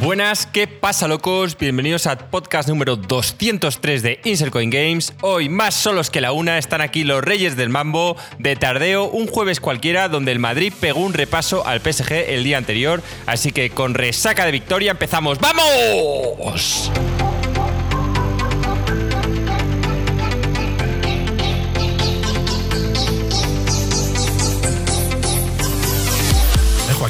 Buenas, ¿qué pasa locos? Bienvenidos al podcast número 203 de Insert Coin Games. Hoy más solos que la una están aquí los Reyes del Mambo de tardeo, un jueves cualquiera donde el Madrid pegó un repaso al PSG el día anterior, así que con resaca de victoria empezamos. ¡Vamos!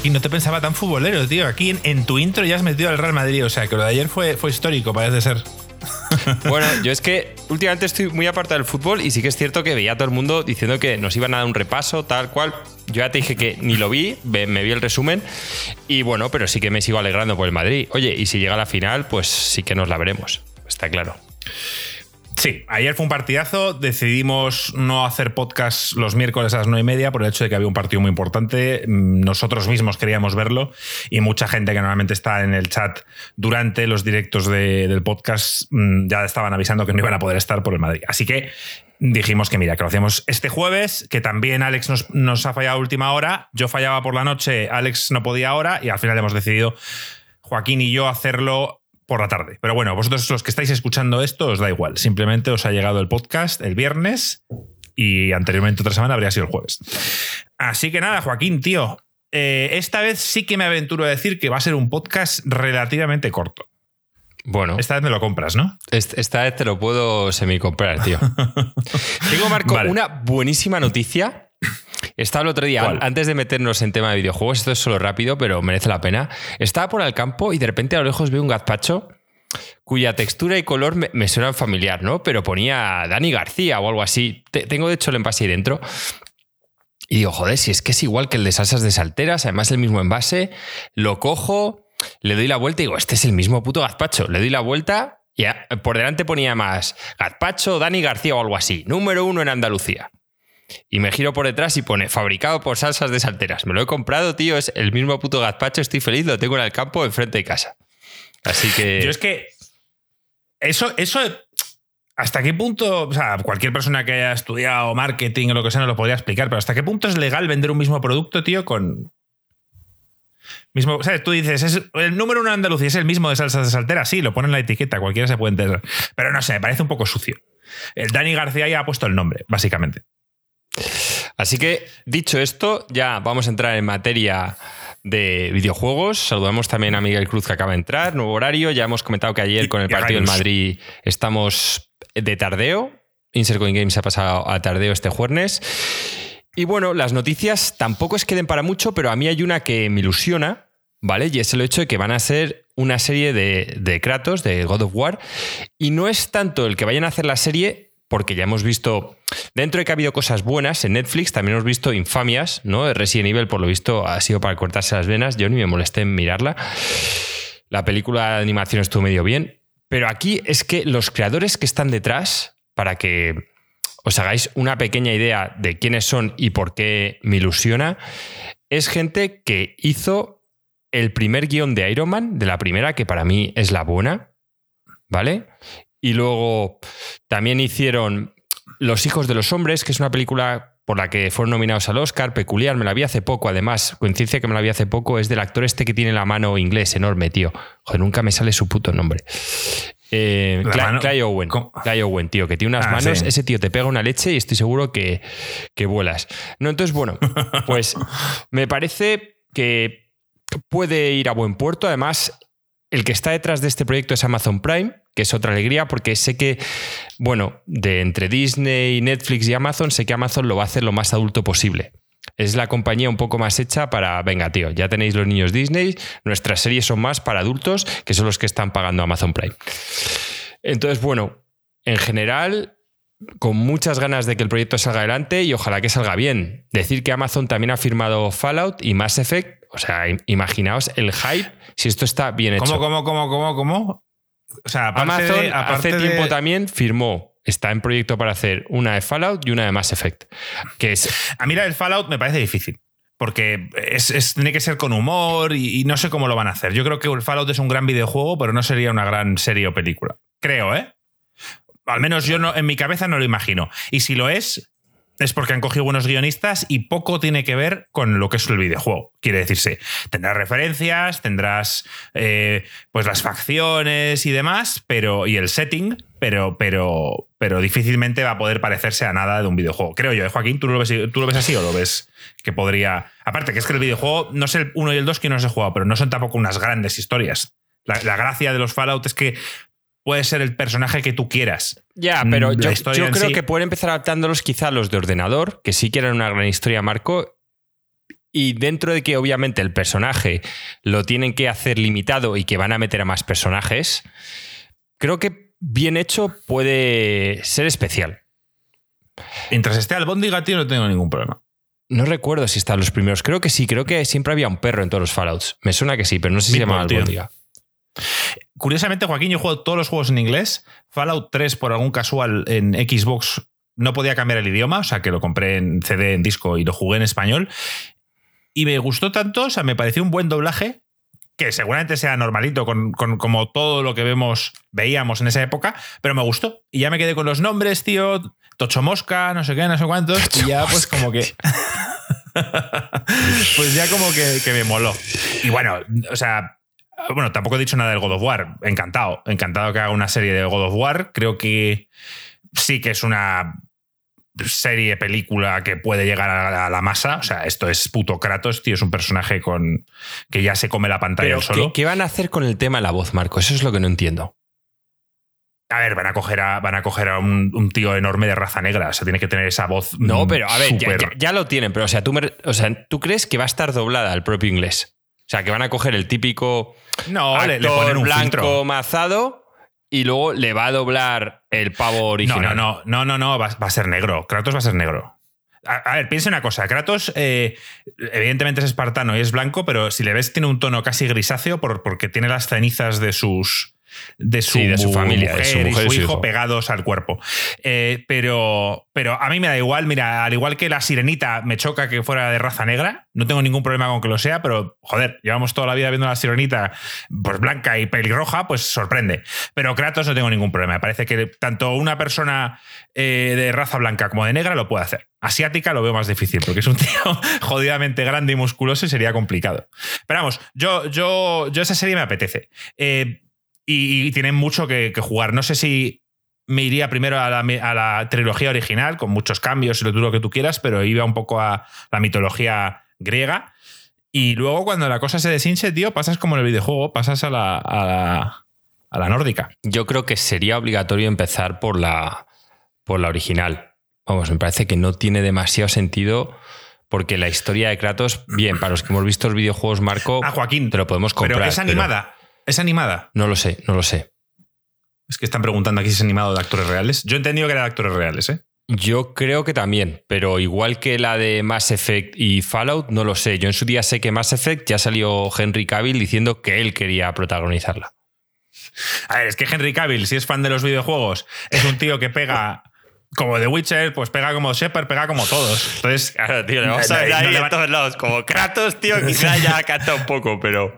Aquí no te pensaba tan futbolero, tío. Aquí en, tu intro ya has metido al Real Madrid. O sea, que lo de ayer fue, fue histórico, parece ser. Bueno, yo es que últimamente estoy muy apartado del fútbol y sí que es cierto que veía a todo el mundo diciendo que nos iban a dar un repaso, tal cual. Yo ya te dije que ni lo vi, me vi el resumen y bueno, pero sí que me sigo alegrando por el Madrid. Oye, y si llega a la final, pues sí que nos la veremos, está claro. Sí, ayer fue un partidazo. Decidimos no hacer podcast los miércoles a las nueve y media por el hecho de que había un partido muy importante. Mm, nosotros mismos queríamos verlo y mucha gente que normalmente está en el chat durante los directos del podcast mm, ya estaban avisando que no iban a poder estar por el Madrid. Así que dijimos que mira, que lo hacíamos este jueves, que también Alex nos, nos ha fallado a última hora. Yo fallaba por la noche, Alex no podía ahora y al final hemos decidido Joaquín y yo hacerlo por la tarde. Pero bueno, vosotros los que estáis escuchando esto os da igual. Simplemente os ha llegado el podcast el viernes y anteriormente otra semana habría sido el jueves. Así que nada, Joaquín, tío. Eh, esta vez sí que me aventuro a decir que va a ser un podcast relativamente corto. Bueno. Esta vez me lo compras, ¿no? Esta vez te lo puedo semi-comprar, tío. Tengo, Marco, una buenísima noticia estaba el otro día, antes de meternos en tema de videojuegos, esto es solo rápido, pero merece la pena. Estaba por el campo y de repente a lo lejos veo un gazpacho cuya textura y color me, suenan familiar, ¿no? Pero ponía Dani García o algo así. tengo de hecho el envase ahí dentro. Y digo, joder, si es que es igual que el de salsas de salteras, además el mismo envase, lo cojo, le doy la vuelta y digo, este es el mismo puto gazpacho. Le doy la vuelta y por delante ponía más gazpacho Dani García o algo así, número uno en Andalucía. Y me giro por detrás y pone fabricado por salsas de salteras. Me lo he comprado, tío. Es el mismo puto gazpacho. Estoy feliz. Lo tengo en el campo enfrente de casa. Así que. Yo es que. Eso, eso. ¿Hasta qué punto, o sea, cualquier persona que haya estudiado marketing o lo que sea no lo podría explicar, pero ¿hasta qué punto es legal vender un mismo producto, tío, con, Mismo, o sea, tú dices, es, el número uno en Andalucía es el mismo de salsas de saltera, sí, lo ponen en la etiqueta, cualquiera se puede entender. Pero no sé, me parece un poco sucio. El Dani García ya ha puesto el nombre, básicamente. Así que, dicho esto, ya vamos a entrar en materia de videojuegos. Saludamos también a Miguel Cruz que acaba de entrar, nuevo horario. Ya hemos comentado que ayer con el partido en Madrid estamos de tardeo. Insert Coin Games ha pasado a tardeo este jueves. Y bueno, las noticias tampoco es que den para mucho, pero a mí hay una que me ilusiona, ¿vale? Y es el hecho de que van a ser una serie de, de Kratos, de God of War. Y no es tanto el que vayan a hacer la serie, porque ya hemos visto, dentro de que ha habido cosas buenas en Netflix, también hemos visto infamias, ¿no? Resident Evil, por lo visto, ha sido para cortarse las venas, yo ni me molesté en mirarla. La película de animación estuvo medio bien, pero aquí es que los creadores que están detrás, para que os hagáis una pequeña idea de quiénes son y por qué me ilusiona, es gente que hizo el primer guion de Iron Man, de la primera, que para mí es la buena, ¿vale? Y luego también hicieron Los hijos de los hombres, que es una película por la que fueron nominados al Oscar, peculiar, me la vi hace poco, además, coincidencia que me la vi hace poco, es del actor este que tiene la mano inglés enorme, tío. Joder, nunca me sale su puto nombre. Eh, Clay, Owen. Clay Owen, tío, que tiene unas ah, manos, ese tío te pega una leche y estoy seguro que, que vuelas. No, entonces, bueno, pues me parece que puede ir a buen puerto. Además, el que está detrás de este proyecto es Amazon Prime, que es otra alegría porque sé que, bueno, de entre Disney, Netflix y Amazon, sé que Amazon lo va a hacer lo más adulto posible. Es la compañía un poco más hecha para, venga, tío, ya tenéis los niños Disney, nuestras series son más para adultos, que son los que están pagando Amazon Prime. Entonces, bueno, en general, con muchas ganas de que el proyecto salga adelante y ojalá que salga bien. Decir que Amazon también ha firmado Fallout y Mass Effect o sea, imaginaos el hype si esto está bien hecho. ¿Cómo, cómo, cómo, cómo, cómo? O sea, Amazon hace tiempo también firmó, está en proyecto para hacer una de Fallout y una de Mass Effect. Que es... A mí la del Fallout me parece difícil. Porque es, tiene que ser con humor y, no sé cómo lo van a hacer. Yo creo que el Fallout es un gran videojuego, pero no sería una gran serie o película. Creo, ¿eh? Al menos yo no, en mi cabeza no lo imagino. Y si lo es, es porque han cogido buenos guionistas y poco tiene que ver con lo que es el videojuego. Quiere decirse, tendrás referencias, tendrás eh, pues las facciones y demás, pero y el setting, pero, pero, pero difícilmente va a poder parecerse a nada de un videojuego. Creo yo, ¿eh, Joaquín, ¿tú lo, ves, ¿tú lo ves así o lo ves que podría... Aparte, que es que el videojuego, no sé el 1 y el 2 que no se he jugado, pero no son tampoco unas grandes historias. la gracia de los Fallout es que puede ser el personaje que tú quieras. Ya, pero mm, yo, creo que pueden empezar adaptándolos quizá a los de ordenador, que sí que eran una gran historia, Marco. Y dentro de que obviamente el personaje lo tienen que hacer limitado y que van a meter a más personajes, creo que bien hecho puede ser especial. Mientras esté al Bondiga, tío, no tengo ningún problema. No recuerdo si están los primeros. Creo que sí. Creo que siempre había un perro en todos los Fallouts. Me suena que sí, pero no sé si se llama Albóndiga. Curiosamente, Joaquín, yo juego todos los juegos en inglés. Fallout 3, por algún casual, en Xbox no podía cambiar el idioma, o sea que lo compré en CD, en disco y lo jugué en español. Y me gustó tanto, o sea, me pareció un buen doblaje, que seguramente sea normalito, con, como todo lo que vemos, veíamos en esa época, pero me gustó. Y ya me quedé con los nombres, tío, Tocho Mosca, no sé qué, no sé cuántos, y ya pues como que... pues ya como que, que me moló. Y bueno, o sea, bueno, tampoco he dicho nada del God of War. Encantado. Encantado que haga una serie de God of War. Creo que sí que es una serie, película que puede llegar a la masa. O sea, esto es puto Kratos, tío. Es un personaje con que ya se come la pantalla solo. ¿qué, van a hacer con el tema de la voz, Marco? Eso es lo que no entiendo. A ver, van a coger a, van a, coger a un, tío enorme de raza negra. O sea, tiene que tener esa voz. No, pero a ver, ya, lo tienen. Pero, o sea, tú o sea, ¿tú crees que va a estar doblada al propio inglés? O sea, que van a coger el típico no, actor le, ponen un blanco mazado y luego le va a doblar el pavo original. No, no, no, no, no, va, a ser negro. Kratos va a ser negro. A, ver, piensa una cosa. Kratos, eh, evidentemente es espartano y es blanco, pero si le ves, tiene un tono casi grisáceo porque tiene las cenizas de sus de su, de su familia, de su mujer y su, hijo, pegados al cuerpo. Eh, pero, pero a mí me da igual, mira, al igual que la sirenita me choca que fuera de raza negra, no tengo ningún problema con que lo sea, pero joder, llevamos toda la vida viendo a la sirenita pues blanca y pelirroja, pues sorprende. Pero Kratos no tengo ningún problema. Me parece que tanto una persona eh, de raza blanca como de negra lo puede hacer. Asiática lo veo más difícil porque es un tío jodidamente grande y musculoso y sería complicado. Pero vamos, yo, yo, yo esa serie me apetece. Eh, y, tienen mucho que, jugar. No sé si me iría primero a la, trilogía original, con muchos cambios y lo, lo que tú quieras, pero iba un poco a la mitología griega. Y luego, cuando la cosa se deshinche, tío, pasas como en el videojuego, pasas a la, a la, nórdica. Yo creo que sería obligatorio empezar por la, por la original. Vamos, me parece que no tiene demasiado sentido porque la historia de Kratos, bien, para los que hemos visto los videojuegos, Marco, ah, Joaquín, te lo podemos comprar. Pero es animada. ¿Es animada? No lo sé, no lo sé. Es que están preguntando aquí si es animado de actores reales. Yo he entendido que era de actores reales, ¿eh? Yo creo que también, pero igual que la de Mass Effect y Fallout, no lo sé. Yo en su día sé que Mass Effect ya salió Henry Cavill diciendo que él quería protagonizarla. A ver, es que Henry Cavill, si es fan de los videojuegos, es un tío que pega como The Witcher, pues pega como Shepard, pega como todos. Entonces, claro, tío, le vamos a ver ahí en todos lados. Como Kratos, tío, quizá ya canta un poco, pero.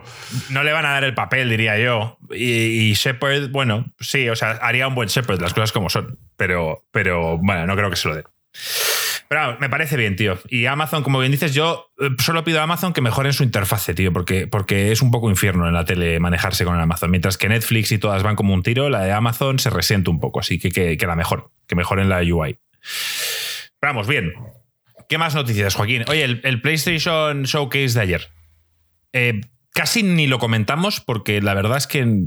No le van a dar el papel, diría yo. Y, Shepard, bueno, sí, o sea, haría un buen Shepard, las cosas como son. Pero, pero bueno, no creo que se lo dé. Pero me parece bien, tío. Y Amazon, como bien dices, yo eh, solo pido a Amazon que mejoren su interfase, tío, porque, porque es un poco infierno en la tele manejarse con el Amazon. Mientras que Netflix y todas van como un tiro, la de Amazon se resiente un poco, así que que, la mejor, que mejoren la UI. Vamos, bien. ¿Qué más noticias, Joaquín? Oye, el, PlayStation Showcase de ayer. Eh, casi ni lo comentamos porque la verdad es que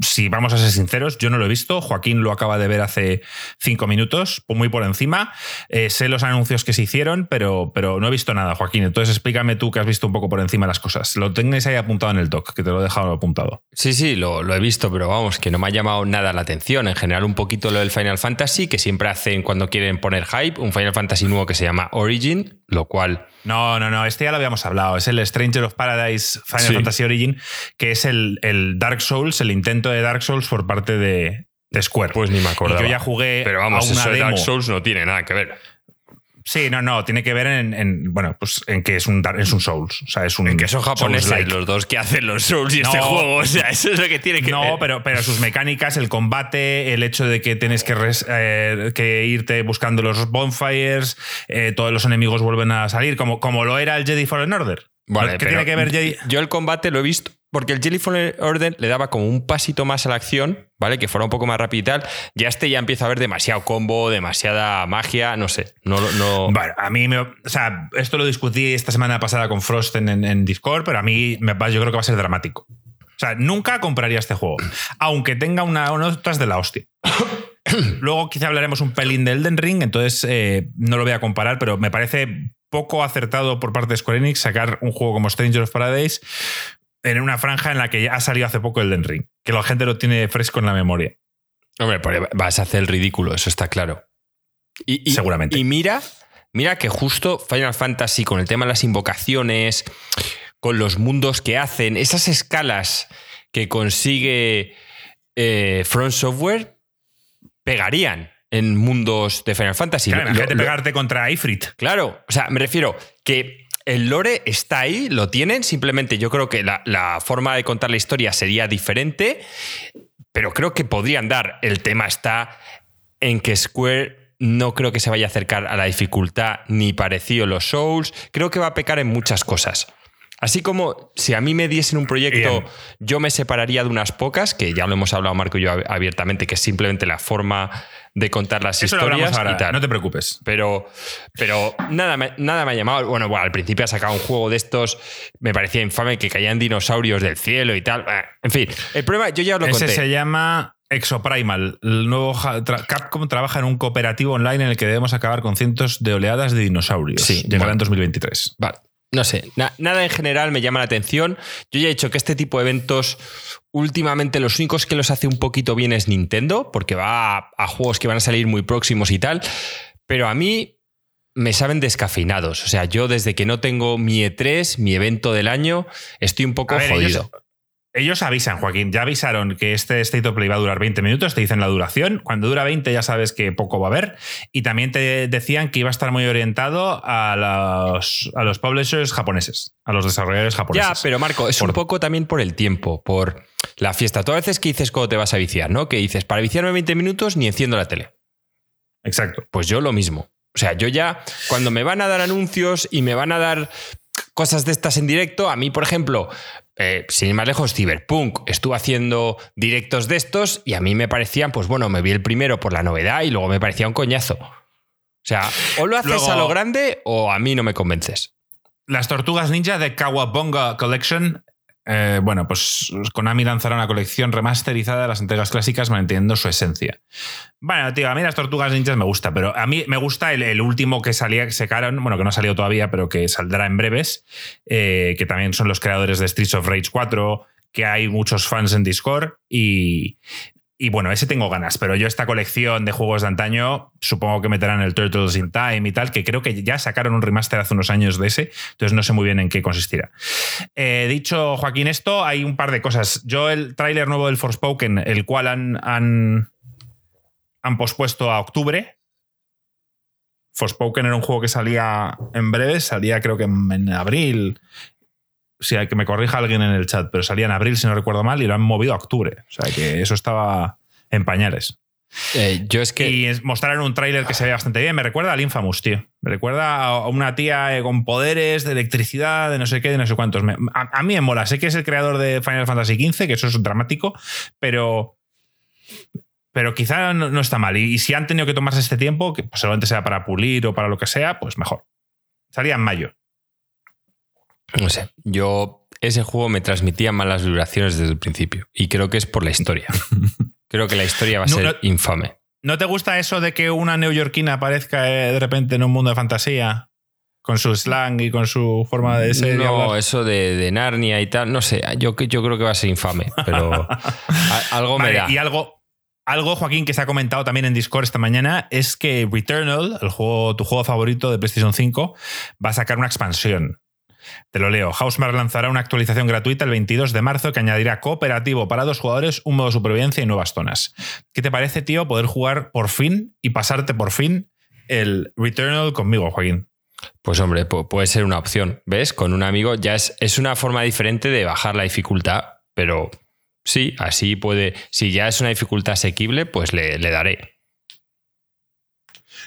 si vamos a ser sinceros, yo no lo he visto. Joaquín lo acaba de ver hace cinco minutos, muy por encima. Eh, sé los anuncios que se hicieron, pero, pero no he visto nada, Joaquín. Entonces explícame tú que has visto un poco por encima las cosas. Lo tengáis ahí apuntado en el doc, que te lo he dejado apuntado. Sí, sí, lo, lo, he visto, pero vamos, que no me ha llamado nada la atención. En general, un poquito lo del Final Fantasy, que siempre hacen cuando quieren poner hype, un Final Fantasy nuevo que se llama Origin, lo cual no, no, no, este ya lo habíamos hablado. Es el Stranger of Paradise Final Fantasy Origin, que es el, el, Dark Souls, el intento de Dark Souls por parte de, Square. Pues ni me acuerdo. Yo ya jugué. Pero vamos, eso de Dark Souls no tiene nada que ver. Sí, no, no, tiene que ver en, bueno, pues en que es un, es un Souls. O sea, es un. En que son japoneses los dos que hacen los Souls y este juego. O sea, eso es lo que tiene que no, ver. No, pero, pero sus mecánicas, el combate, el hecho de que tienes que, eh, que irte buscando los bonfires, eh, todos los enemigos vuelven a salir, como, como lo era el Jedi Fallen Order. Vale, ¿Qué tiene que ver Jedi? Yo el combate lo he visto porque el Jelly Order le daba como un pasito más a la acción, ¿vale? Que fuera un poco más rápido y tal. Ya este ya empieza a haber demasiado combo, demasiada magia, no sé. No, no... Bueno, a mí me. O sea, esto lo discutí esta semana pasada con Frost en, Discord, pero a mí me, yo creo que va a ser dramático. O sea, nunca compraría este juego, aunque tenga una, otras de la hostia. Luego quizá hablaremos un pelín de Elden Ring, entonces eh, no lo voy a comparar, pero me parece poco acertado por parte de Square Enix sacar un juego como Stranger of Paradise en una franja en la que ya ha salido hace poco Elden Ring, que la gente lo tiene fresco en la memoria. Hombre, pues vas a hacer el ridículo, eso está claro. Y, Seguramente. Y mira, mira que justo Final Fantasy con el tema de las invocaciones, con los mundos que hacen, esas escalas que consigue eh, Front Software, pegarían en mundos de Final Fantasy. Claro, imagínate pegarte contra Ifrit. Claro, o sea, me refiero que el lore está ahí, lo tienen, simplemente yo creo que la, forma de contar la historia sería diferente, pero creo que podrían dar. El tema está en que Square no creo que se vaya a acercar a la dificultad ni parecido los Souls, creo que va a pecar en muchas cosas. Así como si a mí me diesen un proyecto, yo me separaría de unas pocas, que ya lo hemos hablado Marco y yo abiertamente, que es simplemente la forma de contar las historias y tal. No te preocupes. Pero, pero nada, me, nada me ha llamado. Bueno, bueno, al principio ha sacado un juego de estos, me parecía infame que caían dinosaurios del cielo y tal. Eh, en fin, el problema, yo ya os lo Ese se llama Exoprimal. El nuevo Capcom trabaja en un cooperativo online en el que debemos acabar con cientos de oleadas de dinosaurios. Sí, llegará en 2023. Vale. No sé, nada en general me llama la atención. Yo ya he dicho que este tipo de eventos, últimamente los únicos que los hace un poquito bien es Nintendo, porque va a, juegos que van a salir muy próximos y tal. Pero a mí me saben descafeinados. O sea, yo desde que no tengo mi E3, mi evento del año, estoy un poco jodido. Ellos avisan, Joaquín, ya avisaron que este State of Play va a durar 20 minutos, te dicen la duración. Cuando dura 20 ya sabes que poco va a haber. Y también te decían que iba a estar muy orientado a los, a los publishers japoneses, a los desarrolladores japoneses. Ya, pero Marco, es un poco también por el tiempo, por la fiesta. Todas veces que dices cuando te vas a viciar, ¿no? Que dices, para viciarme 20 minutos ni enciendo la tele. Exacto. Pues yo lo mismo. O sea, yo ya, cuando me van a dar anuncios y me van a dar cosas de estas en directo, a mí, por ejemplo, eh, sin ir más lejos, Cyberpunk estuvo haciendo directos de estos y a mí me parecían, pues bueno, me vi el primero por la novedad y luego me parecía un coñazo. O sea, o lo haces a lo grande o a mí no me convences. Las tortugas ninja de Kawabonga Collection eh, bueno, pues Konami lanzará una colección remasterizada de las entregas clásicas manteniendo su esencia. Bueno, tío, a mí las Tortugas Ninjas me gusta, pero a mí me gusta el, último que salía, que sacaron, bueno, que no ha salido todavía, pero que saldrá en breves, eh, que también son los creadores de Streets of Rage 4, que hay muchos fans en Discord y, y bueno, ese tengo ganas, pero yo esta colección de juegos de antaño supongo que meterán el Turtles in Time y tal, que creo que ya sacaron un remaster hace unos años de ese, entonces no sé muy bien en qué consistirá. Eh, dicho Joaquín esto, hay un par de cosas. Yo el tráiler nuevo del Forspoken, el cual han, han, han pospuesto a octubre. Forspoken era un juego que salía en breve, salía creo que en abril, si hay que me corrija alguien en el chat, pero salía en abril, si no recuerdo mal, y lo han movido a octubre. O sea que eso estaba en pañales. Eh, yo es que. Y mostraron un tráiler que se ve bastante bien. Me recuerda al Infamous, tío. Me recuerda a una tía eh, con poderes de electricidad, de no sé qué, de no sé cuántos. a, mí me mola. Sé que es el creador de Final Fantasy XV, que eso es dramático, pero. Pero quizá no, está mal. Y, si han tenido que tomarse este tiempo, que posiblemente sea para pulir o para lo que sea, pues mejor. Salía en mayo. No sé, yo ese juego me transmitía malas vibraciones desde el principio y creo que es por la historia. creo que la historia va a ser infame. ¿No te gusta eso de que una neoyorquina aparezca eh, de repente en un mundo de fantasía? Con su slang y con su forma de ser. No, eso de, Narnia y tal, no sé, yo, yo creo que va a ser infame, pero algo me da. Y algo, algo, Joaquín, que se ha comentado también en Discord esta mañana, es que Returnal, el juego, tu juego favorito de PlayStation 5, va a sacar una expansión. Te lo leo. Housemark lanzará una actualización gratuita el 22 de marzo que añadirá cooperativo para dos jugadores, un modo supervivencia y nuevas zonas. ¿Qué te parece, tío, poder jugar por fin y pasarte por fin el Returnal conmigo, Joaquín. Pues hombre, puede ser una opción. ¿Ves? Con un amigo ya es, es una forma diferente de bajar la dificultad, pero sí, así puede. Si ya es una dificultad asequible, pues le, daré.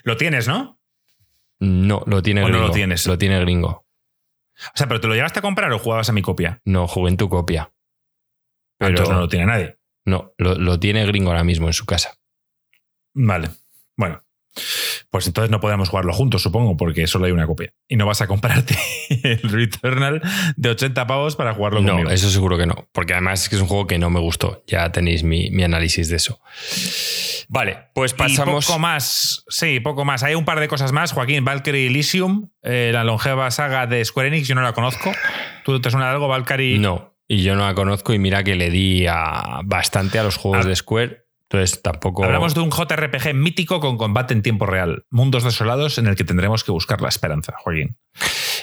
Lo tienes, ¿no? No, lo tiene gringo. no lo tienes? Lo tiene gringo. O sea, ¿pero te lo llevaste a comprar o jugabas a mi copia? No, jugué en tu copia. Pero Entonces no lo tiene nadie. No, lo tiene gringo ahora mismo en su casa. Vale. Bueno, pues entonces no podemos jugarlo juntos, supongo, porque solo hay una copia. Y no vas a comprarte el Returnal de 80 pavos para jugarlo no, conmigo. No, eso seguro que no. Porque además es que es un juego que no me gustó. Ya tenéis mi, análisis de eso. Vale, pues pasamos. Y poco más, sí, poco más. Hay un par de cosas más. Joaquín, Valkyrie Elysium, eh, la longeva saga de Square Enix, yo no la conozco. ¿Tú te suena de algo, Valkyrie? No, y yo no la conozco. Y mira que le di a bastante a los juegos ah. de Square entonces tampoco. Hablamos de un JRPG mítico con combate en tiempo real. Mundos desolados en el que tendremos que buscar la esperanza, Joaquín.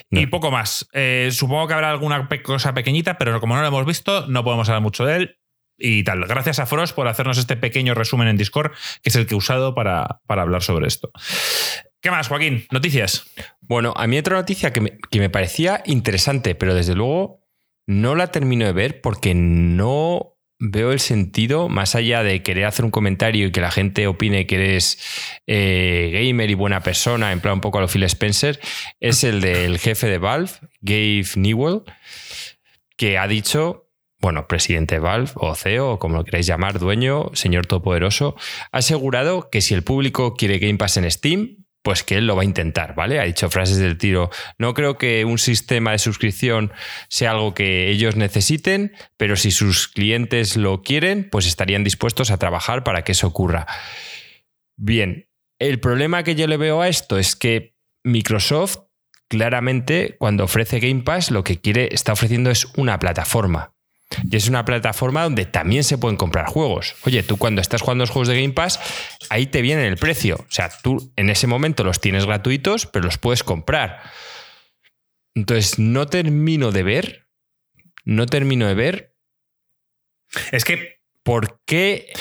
Y poco más. Eh, supongo que habrá alguna cosa pequeñita, pero como no lo hemos visto, no podemos hablar mucho de él. Y tal. Gracias a Frost por hacernos este pequeño resumen en Discord, que es el que he usado para, para hablar sobre esto. ¿Qué más, Joaquín? ¿Noticias? Bueno, a mí otra noticia que me, que me parecía interesante, pero desde luego no la termino de ver porque no veo el sentido, más allá de querer hacer un comentario y que la gente opine que eres eh, gamer y buena persona, en plan un poco a lo Phil Spencer, es el del jefe de Valve, Gabe Newell, que ha dicho, bueno, presidente de Valve o CEO, o como lo queráis llamar, dueño, señor todopoderoso, ha asegurado que si el público quiere Game Pass en Steam, pues que él lo va a intentar, ¿vale? Ha dicho frases del tiro. No creo que un sistema de suscripción sea algo que ellos necesiten, pero si sus clientes lo quieren, pues estarían dispuestos a trabajar para que eso ocurra. Bien, el problema que yo le veo a esto es que Microsoft claramente cuando ofrece Game Pass lo que quiere está ofreciendo es una plataforma. Y es una plataforma donde también se pueden comprar juegos. Oye, tú cuando estás jugando los juegos de Game Pass, ahí te viene el precio. O sea, tú en ese momento los tienes gratuitos, pero los puedes comprar. Entonces, no termino de ver, no termino de ver. Es que. ¿Por qué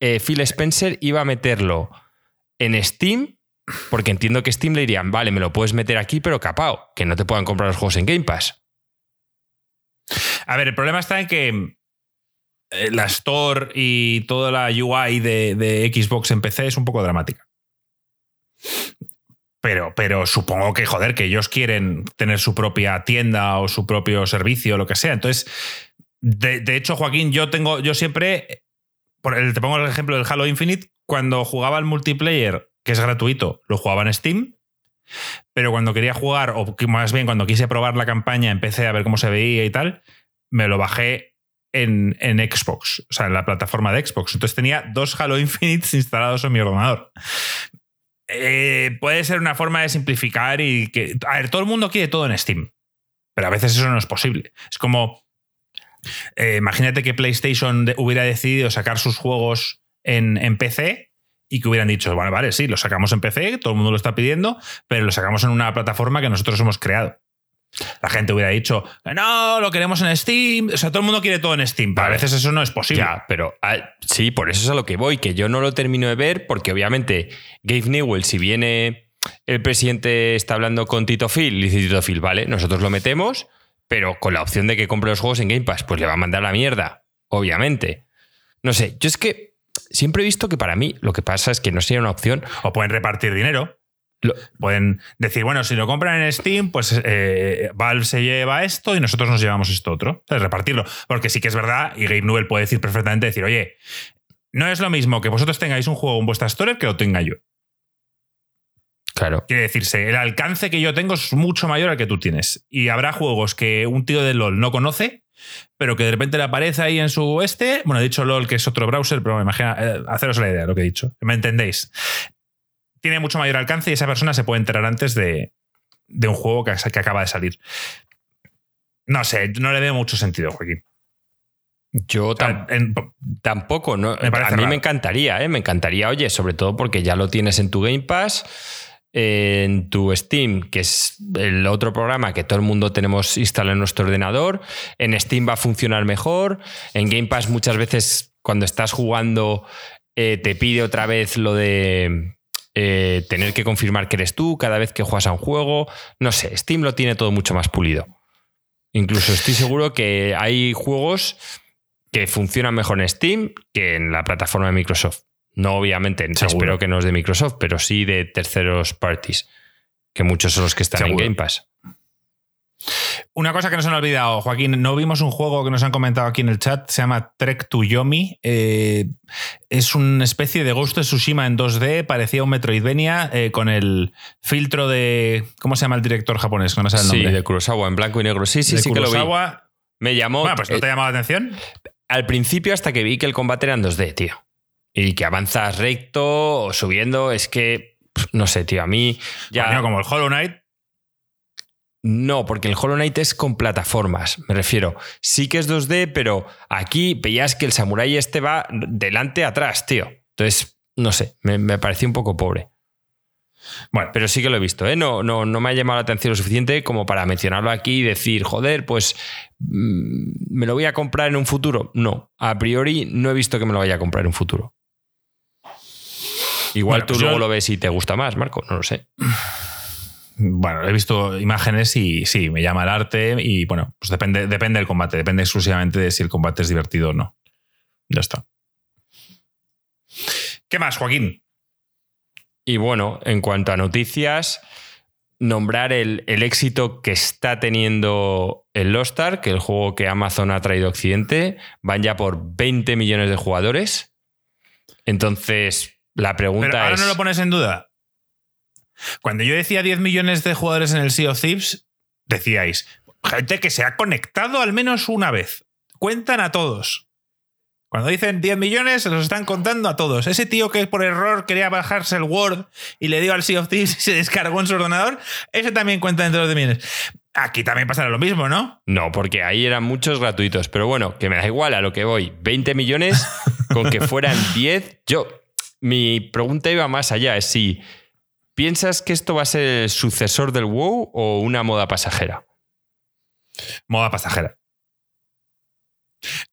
eh, Phil Spencer iba a meterlo en Steam? Porque entiendo que Steam le dirían, vale, me lo puedes meter aquí, pero capao, que no te puedan comprar los juegos en Game Pass. A ver, el problema está en que eh, la Store y toda la UI de, Xbox en PC es un poco dramática. Pero, pero, supongo que, joder, que ellos quieren tener su propia tienda o su propio servicio o lo que sea. Entonces, de, hecho, Joaquín, yo tengo, yo siempre, te pongo el ejemplo del Halo Infinite, cuando jugaba el multiplayer, que es gratuito, lo jugaba en Steam, pero cuando quería jugar, o más bien cuando quise probar la campaña, empecé a ver cómo se veía y tal, me lo bajé en, en, Xbox, o sea, en la plataforma de Xbox. Entonces tenía dos Halo Infinites instalados en mi ordenador. Eh, puede ser una forma de simplificar y que. A ver, todo el mundo quiere todo en Steam, pero a veces eso no es posible. Es como. Eh, imagínate que PlayStation hubiera decidido sacar sus juegos en, en PC y que hubieran dicho, bueno, vale, sí, lo sacamos en PC, todo el mundo lo está pidiendo, pero lo sacamos en una plataforma que nosotros hemos creado. La gente hubiera dicho, no, lo queremos en Steam. O sea, todo el mundo quiere todo en Steam. Pero a veces eso no es posible. Ya, pero ah, sí, por eso es a lo que voy, que yo no lo termino de ver, porque obviamente Gabe Newell, si viene el presidente está hablando con Tito Phil, dice Tito Phil, vale, nosotros lo metemos, pero con la opción de que compre los juegos en Game Pass, pues le va a mandar la mierda, obviamente. No sé, yo es que siempre he visto que para mí lo que pasa es que no sería una opción. O pueden repartir dinero. Pueden decir, bueno, si lo compran en Steam, pues eh, Valve se lleva esto y nosotros nos llevamos esto otro. Entonces, repartirlo. Porque sí que es verdad, y Gabe Newell puede decir perfectamente, decir, oye, no es lo mismo que vosotros tengáis un juego en vuestra store que lo tenga yo. Claro. Quiere decirse, el alcance que yo tengo es mucho mayor al que tú tienes. Y habrá juegos que un tío de LOL no conoce, pero que de repente le aparece ahí en su este. Bueno, he dicho LOL, que es otro browser, pero me imagino, eh, haceros la idea de lo que he dicho. ¿Me entendéis? tiene mucho mayor alcance y esa persona se puede enterar antes de, un juego que, que, acaba de salir. No sé, no le veo mucho sentido, Joaquín. Yo tampoco, ¿no? a mí me encantaría, ¿eh? me encantaría, oye, sobre todo porque ya lo tienes en tu Game Pass, en tu Steam, que es el otro programa que todo el mundo tenemos instalado en nuestro ordenador. En Steam va a funcionar mejor. En Game Pass muchas veces cuando estás jugando eh, te pide otra vez lo de eh, tener que confirmar que eres tú cada vez que juegas a un juego. No sé, Steam lo tiene todo mucho más pulido. Incluso estoy seguro que hay juegos que funcionan mejor en Steam que en la plataforma de Microsoft. No, obviamente, espero que no es de Microsoft, pero sí de terceros parties, que muchos son los que están en Game Pass. Una cosa que nos han olvidado, Joaquín, no vimos un juego que nos han comentado aquí en el chat, se llama Trek to Yomi. Eh, es una especie de Ghost of Tsushima en 2D, parecía un Metroidvania eh, con el filtro de. ¿Cómo se llama el director japonés? No sé el nombre. Sí, de Kurosawa, en blanco y negro. Sí, sí, sí que lo vi. Me llamó. Bueno, pues ¿no te ha llamado la atención? Al principio, hasta que vi que el combate era en 2D, tío. Y que avanzas recto o subiendo, es que. No sé, tío, a mí ya. como el Hollow Knight. No, porque el Hollow Knight es con plataformas, me refiero. Sí que es 2D, pero aquí veías que el samurái este va delante atrás, tío. Entonces, no sé, me, pareció un poco pobre. Bueno, pero sí que lo he visto, ¿eh? No, no, no me ha llamado la atención lo suficiente como para mencionarlo aquí y decir, joder, pues mm, me lo voy a comprar en un futuro. No, a priori no he visto que me lo vaya a comprar en un futuro. Igual tú pues luego lo ves y te gusta más, Marco, no lo sé. bueno, he visto imágenes y sí, me llama el arte y bueno, pues depende, depende del combate, depende exclusivamente de si el combate es divertido o no. Ya está. ¿Qué más, Joaquín? Y bueno, en cuanto a noticias, nombrar el, éxito que está teniendo el Lost Ark, el juego que Amazon ha traído a Occidente. Van ya por 20 millones de jugadores. Entonces, la pregunta Pero ahora no lo pones en duda. Cuando yo decía 10 millones de jugadores en el Sea of Thieves, decíais, gente que se ha conectado al menos una vez. Cuentan a todos. Cuando dicen 10 millones, se los están contando a todos. Ese tío que por error quería bajarse el Word y le dio al Sea of Thieves y se descargó en su ordenador, ese también cuenta dentro de los millones. Aquí también pasará lo mismo, ¿no? No, porque ahí eran muchos gratuitos. Pero bueno, que me da igual a lo que voy. 20 millones con que fueran 10. Yo, mi pregunta iba más allá. Es si ¿Piensas que esto va a ser el sucesor del WoW o una moda pasajera? Moda pasajera.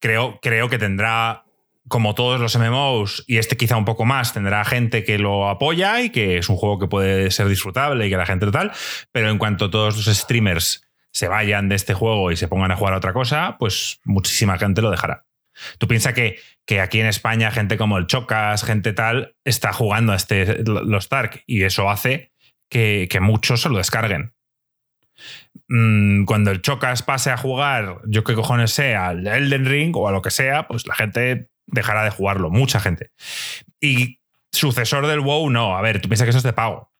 Creo, creo que tendrá, como todos los MMOs, y este quizá un poco más, tendrá gente que lo apoya y que es un juego que puede ser disfrutable y que la gente tal, pero en cuanto todos los streamers se vayan de este juego y se pongan a jugar a otra cosa, pues muchísima gente lo dejará. Tú piensas que, que, aquí en España gente como el Chocas, gente tal, está jugando a este, los Stark y eso hace que, muchos se lo descarguen. Mm, cuando el Chocas pase a jugar, yo qué cojones sea, al Elden Ring o a lo que sea, pues la gente dejará de jugarlo, mucha gente. Y sucesor del WoW, no. A ver, tú piensas que eso es de pago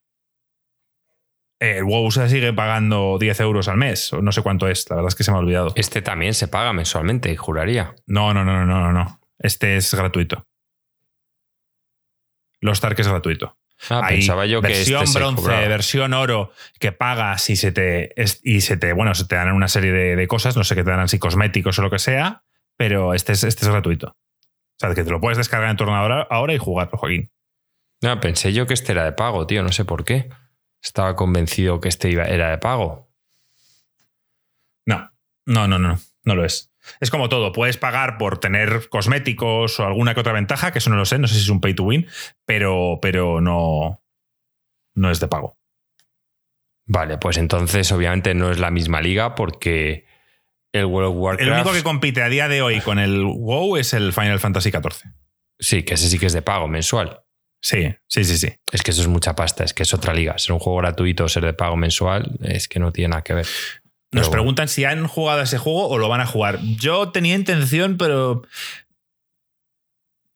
el WoW se sigue pagando 10 euros al mes, no sé cuánto es, la verdad es que se me ha olvidado. Este también se paga mensualmente, juraría. No, no, no, no, no, no. Este es gratuito. Los Stark es gratuito. Ah, pensaba yo que versión este bronce, versión oro, que pagas y se te y se te, bueno, se te dan una serie de, cosas, no sé qué te dan si cosméticos o lo que sea, pero este es, este es gratuito. O sea, que te lo puedes descargar en tu ordenador ahora y jugarlo, Joaquín. No, pensé yo que este era de pago, tío, no sé por qué estaba convencido que este iba, era de pago. No, no, no, no, no lo es. Es como todo, puedes pagar por tener cosméticos o alguna que otra ventaja, que eso no lo sé, no sé si es un pay to win, pero, pero no, no es de pago. Vale, pues entonces obviamente no es la misma liga porque el World of Warcraft... El único que compite a día de hoy con el WoW es el Final Fantasy XIV. Sí, que ese sí que es de pago mensual. Sí, sí, sí, sí. Es que eso es mucha pasta, es que es otra liga. Ser un juego gratuito o ser de pago mensual es que no tiene nada que ver. Nos preguntan si han jugado ese juego o lo van a jugar. Yo tenía intención, pero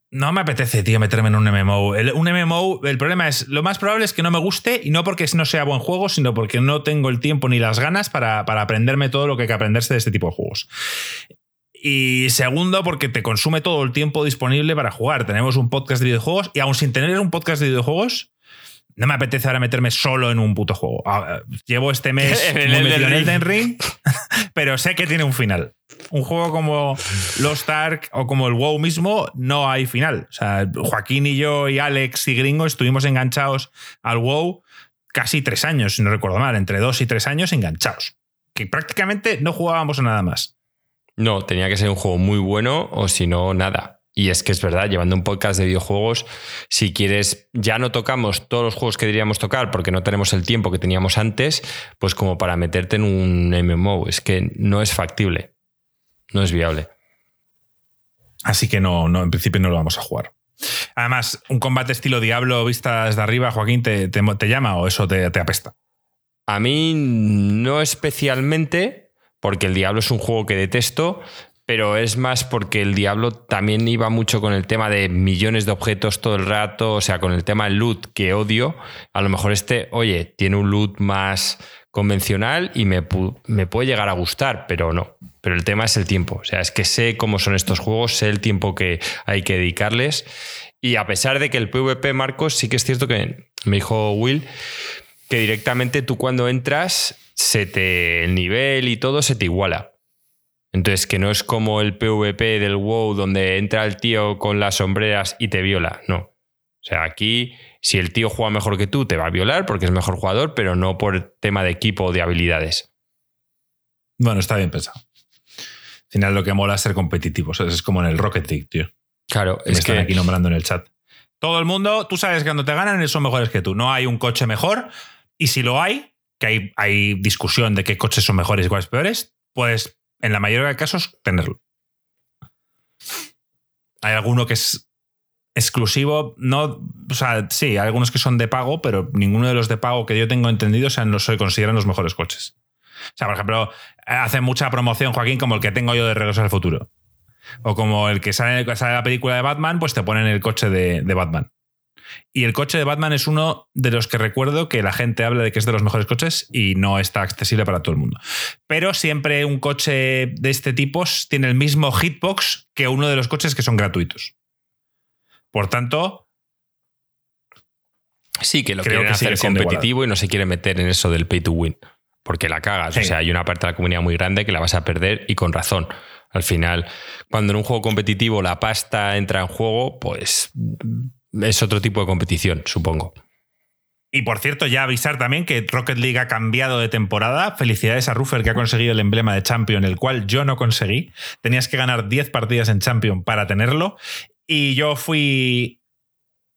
no me apetece, tío, meterme en un MMO. un MMO, el problema es, lo más probable es que no me guste y no porque no sea buen juego, sino porque no tengo el tiempo ni las ganas para, para aprenderme todo lo que hay que aprenderse de este tipo de juegos. Y segundo, porque te consume todo el tiempo disponible para jugar. Tenemos un podcast de videojuegos y aún sin tener un podcast de videojuegos, no me apetece ahora meterme solo en un puto juego. Ah, llevo este mes en el Elden Ring, pero sé que tiene un final. Un juego como Lost Ark o como el WoW mismo, no hay final. O sea, Joaquín y yo y Alex y Gringo estuvimos enganchados al WoW casi tres años, si no recuerdo mal, entre dos y tres años enganchados. Que prácticamente no jugábamos a nada más. No, tenía que ser un juego muy bueno o si no, nada. Y es que es verdad, llevando un podcast de videojuegos, si quieres, ya no tocamos todos los juegos que deberíamos tocar porque no tenemos el tiempo que teníamos antes, pues como para meterte en un MMO. Es que no es factible, no es viable. Así que no, no en principio no lo vamos a jugar. Además, un combate estilo Diablo vista desde arriba, Joaquín, ¿te, te, llama o eso te, te apesta? A mí no especialmente, porque el Diablo es un juego que detesto, pero es más porque el Diablo también iba mucho con el tema de millones de objetos todo el rato, o sea, con el tema del loot que odio. A lo mejor este, oye, tiene un loot más convencional y me, puede llegar a gustar, pero no. Pero el tema es el tiempo. O sea, es que sé cómo son estos juegos, sé el tiempo que hay que dedicarles. Y a pesar de que el PvP, Marcos, sí que es cierto que me dijo Will que directamente tú cuando entras, se te, el nivel y todo se te iguala. Entonces, que no es como el PvP del WoW donde entra el tío con las sombreras y te viola. No. O sea, aquí, si el tío juega mejor que tú, te va a violar porque es mejor jugador, pero no por tema de equipo o de habilidades. Bueno, está bien pensado. Al final lo que mola es ser competitivo. es como en el Rocket League, tío. Claro, es que aquí nombrando en el chat. Todo el mundo, tú sabes que cuando te ganan son mejores que tú. No hay un coche mejor. Y si lo hay, que hay, hay discusión de qué coches son mejores y cuáles peores, pues en la mayoría de casos, tenerlo. Hay alguno que es exclusivo, no, o sea, sí, hay algunos que son de pago, pero ninguno de los de pago que yo tengo entendido, o sea, no se consideran los mejores coches. O sea, por ejemplo, hace mucha promoción, Joaquín, como el que tengo yo de Regreso al Futuro. O como el que sale, sale la película de Batman, pues te ponen el coche de Batman. Y el coche de Batman es uno de los que recuerdo que la gente habla de que es de los mejores coches y no está accesible para todo el mundo. Pero siempre un coche de este tipo tiene el mismo hitbox que uno de los coches que son gratuitos. Por tanto, Sí, que lo quieren hacer competitivo y no se quiere meter en eso del pay to win. Porque la cagas. O sea, hay una parte de la comunidad muy grande que la vas a perder y con razón. Al final, cuando en un juego competitivo la pasta entra en juego, pues es otro tipo de competición, supongo. Y por cierto, ya avisar también que Rocket League ha cambiado de temporada. Felicidades a Ruffer que ha conseguido el emblema de Champion, el cual yo no conseguí. Tenías que ganar 10 partidas en Champion para tenerlo. Y yo fui.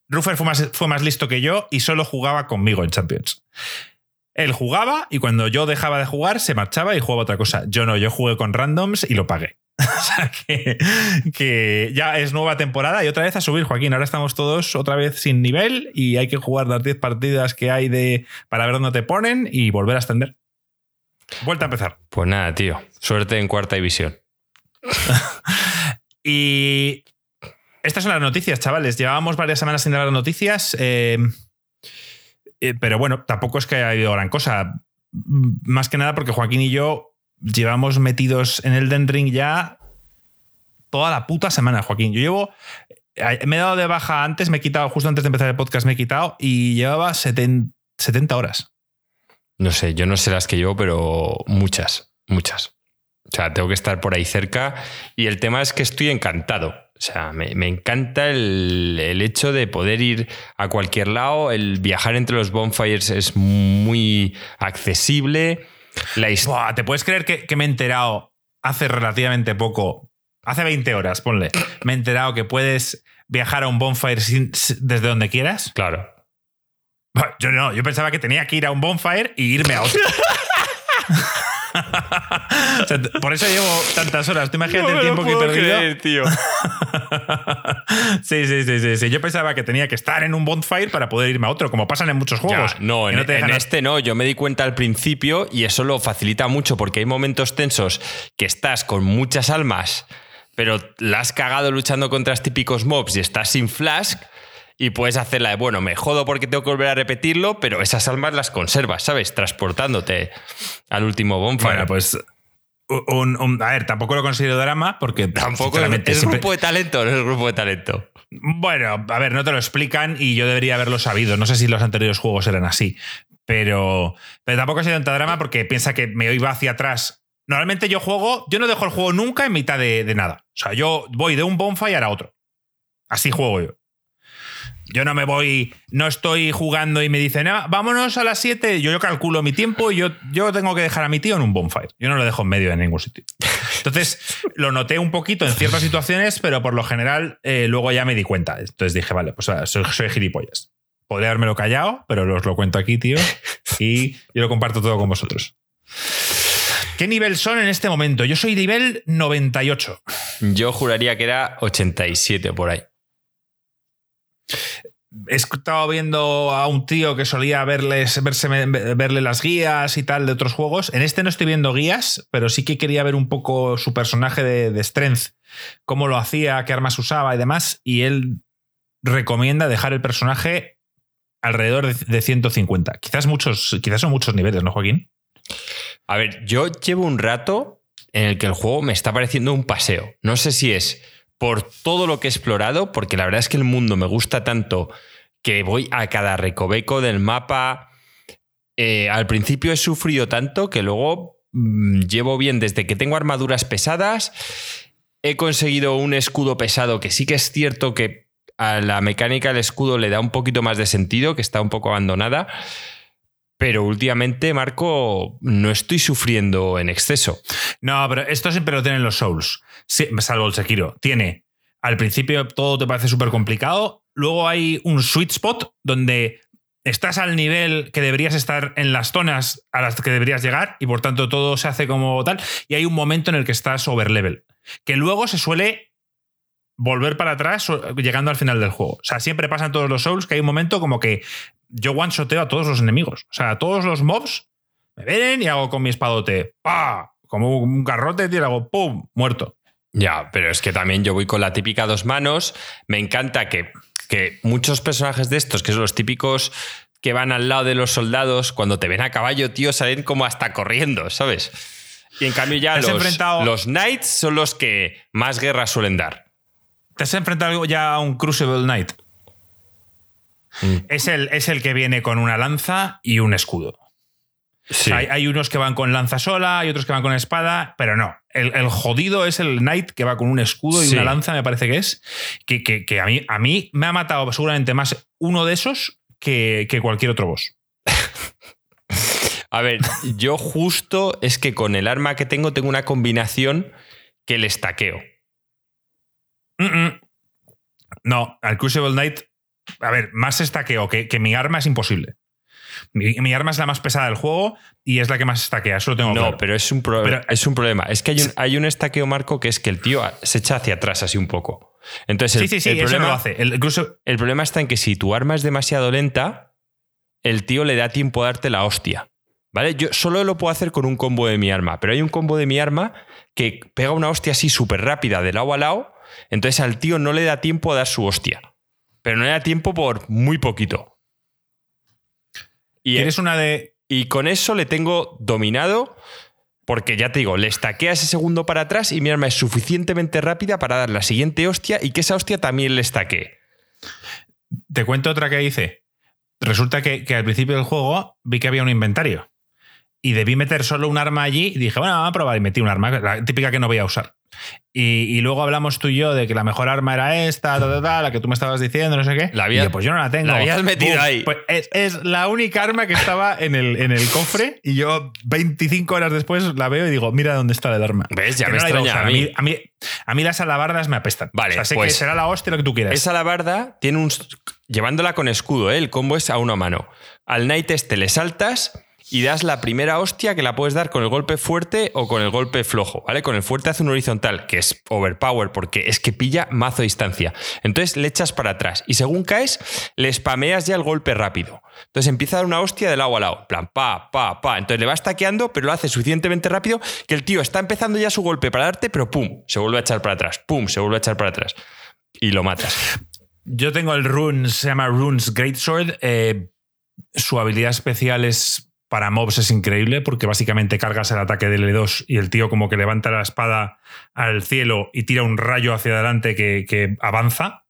Ruffer fue más, fue más listo que yo y solo jugaba conmigo en Champions. Él jugaba y cuando yo dejaba de jugar se marchaba y jugaba otra cosa. Yo no, yo jugué con randoms y lo pagué. o sea que, ya es nueva temporada y otra vez a subir, Joaquín. Ahora estamos todos otra vez sin nivel y hay que jugar las 10 partidas que hay de para ver dónde te ponen y volver a extender. Vuelta a empezar. Pues nada, tío. Suerte en cuarta división. y estas son las noticias, chavales. Llevábamos varias semanas sin dar noticias. Eh, eh, pero bueno, tampoco es que haya habido gran cosa. Más que nada porque Joaquín y yo llevamos metidos en el Den Ring ya toda la puta semana, Joaquín. Yo llevo. Eh, me he dado de baja antes, me he quitado, justo antes de empezar el podcast, me he quitado y llevaba 70, horas. No sé, yo no sé las que llevo, pero muchas, muchas. O sea, tengo que estar por ahí cerca y el tema es que estoy encantado. O sea, me, encanta el, el, hecho de poder ir a cualquier lado. El viajar entre los bonfires es muy accesible. ¿Te puedes creer que, me he enterado hace relativamente poco, hace 20 horas, ponle, me he enterado que puedes viajar a un bonfire desde donde quieras? Claro. Yo no, yo pensaba que tenía que ir a un bonfire y irme a otro. por eso llevo tantas horas. Tú imagínate el tiempo que he perdido. tío. sí, sí, sí, sí, Yo pensaba que tenía que estar en un bonfire para poder irme a otro, como pasan en muchos juegos. no, en, este no. Yo me di cuenta al principio y eso lo facilita mucho porque hay momentos tensos que estás con muchas almas, pero la has cagado luchando contra los típicos mobs y estás sin flash y puedes hacerla de, bueno, me jodo porque tengo que volver a repetirlo, pero esas almas las conservas, ¿sabes? Transportándote al último bonfire. Bueno, pues a ver, tampoco lo considero drama porque tampoco es grupo de talento, no es grupo de talento. Bueno, a ver, no te lo explican y yo debería haberlo sabido. No sé si los anteriores juegos eran así, pero, pero tampoco ha sido tanta drama porque piensa que me iba hacia atrás. Normalmente yo juego, yo no dejo el juego nunca en mitad de, de nada. O sea, yo voy de un bonfire a otro. Así juego yo. Yo no me voy, no estoy jugando y me dicen, ah, vámonos a las 7. Yo, yo calculo mi tiempo y yo, yo tengo que dejar a mi tío en un bonfire. Yo no lo dejo en medio de ningún sitio. Entonces, lo noté un poquito en ciertas situaciones, pero por lo general eh, luego ya me di cuenta. Entonces dije, vale, pues soy, gilipollas. Podría haberme lo callado, pero os lo cuento aquí, tío. Y yo lo comparto todo con vosotros. ¿Qué nivel son en este momento? Yo soy nivel 98. Yo juraría que era 87 por ahí. He estado viendo a un tío que solía verles, verse, verle las guías y tal de otros juegos. En este no estoy viendo guías, pero sí que quería ver un poco su personaje de, Strength, cómo lo hacía, qué armas usaba y demás. Y él recomienda dejar el personaje alrededor de 150. Quizás, muchos, quizás son muchos niveles, ¿no, Joaquín? A ver, yo llevo un rato en el que el juego me está pareciendo un paseo. No sé si es por todo lo que he explorado, porque la verdad es que el mundo me gusta tanto que voy a cada recoveco del mapa. Eh, al principio he sufrido tanto que luego mm, llevo bien desde que tengo armaduras pesadas. He conseguido un escudo pesado que sí que es cierto que a la mecánica del escudo le da un poquito más de sentido, que está un poco abandonada. Pero últimamente, Marco, no estoy sufriendo en exceso. No, pero esto siempre lo tienen los Souls. salvo el Sekiro. Tiene. Al principio todo te parece súper complicado. Luego hay un sweet spot donde estás al nivel que deberías estar en las zonas a las que deberías llegar y por tanto todo se hace como tal. Y hay un momento en el que estás over level. Que luego se suele volver para atrás llegando al final del juego. O sea, siempre pasa en todos los Souls que hay un momento como que yo one-shoteo a todos los enemigos. O sea, a todos los mobs me ven y hago con mi espadote, ¡pa! Como un garrote, y hago ¡pum! Muerto. Ya, pero es que también yo voy con la típica dos manos. Me encanta que, que muchos personajes de estos, que son los típicos que van al lado de los soldados, cuando te ven a caballo, tío, salen como hasta corriendo, ¿sabes? Y en cambio ya los, los knights son los que más guerra suelen dar. ¿Te has enfrentado ya a un Crucible Knight? Mm. Es, el, es el que viene con una lanza y un escudo. hay, unos que van con lanza sola, hay otros que van con espada, pero no. El, jodido es el Knight que va con un escudo y una lanza, me parece que es. Que, a, mí, a mí me ha matado seguramente más uno de esos que, que cualquier otro boss. a ver, yo justo es que con el arma que tengo tengo una combinación que le estaqueo. No, al Crucible Knight, a ver, más estaqueo que, que mi arma es imposible. Mi, arma es la más pesada del juego y es la que más estaquea, eso lo tengo No, pero, es un, es un problema. Es que hay un, hay un estaqueo, Marco, que es que el tío se echa hacia atrás así un poco. Entonces, sí, sí, sí, el problema, lo hace. El, el problema está en que si tu arma es demasiado lenta, el tío le da tiempo a darte la hostia. ¿Vale? Yo solo lo puedo hacer con un combo de mi arma, pero hay un combo de mi arma que pega una hostia así súper rápida de lado a lado entonces al tío no le da tiempo a dar su hostia. Pero no le da tiempo por muy poquito. Y eres una de. Y con eso le tengo dominado. Porque ya te digo, le estaquea ese segundo para atrás y mi arma es suficientemente rápida para dar la siguiente hostia y que esa hostia también le estaquee. Te cuento otra que hice. Resulta que, que al principio del juego vi que había un inventario y debí meter solo un arma allí y dije, bueno, vamos a probar y metí un arma, la típica que no voy a usar. Y, luego hablamos tú y yo de que la mejor arma era esta, la que tú me estabas diciendo, no sé qué. La había, pues yo no la tengo. La habías metido ahí. Pues es, la única arma que estaba en el, en el cofre y yo 25 horas después la veo y digo, mira dónde está el arma. ¿Ves? Ya me extraña. A, mí. A, mí, las alabardas me apestan. Vale, o sea, sé que pues será la hostia lo que tú quieras. Esa alabarda tiene un... Llevándola con escudo, ¿eh? el combo es a una mano. Al Knight este le saltas y das la primera hostia que la puedes dar con el golpe fuerte o con el golpe flojo, ¿vale? Con el fuerte hace un horizontal, que es overpower, porque es que pilla mazo distancia. Entonces le echas para atrás y según caes, le spameas ya el golpe rápido. Entonces empieza a dar una hostia de lado a lado, plan, pa, pa, pa. Entonces le vas taqueando, pero lo hace suficientemente rápido que el tío está empezando ya su golpe para darte, pero pum, se vuelve a echar para atrás, pum, se vuelve a echar para atrás. Y lo matas. Yo tengo el Runes, se llama Runes Greatsword. Eh, su habilidad especial es para mobs es increíble porque básicamente cargas el ataque del L2 y el tío como que levanta la espada al cielo y tira un rayo hacia adelante que, avanza.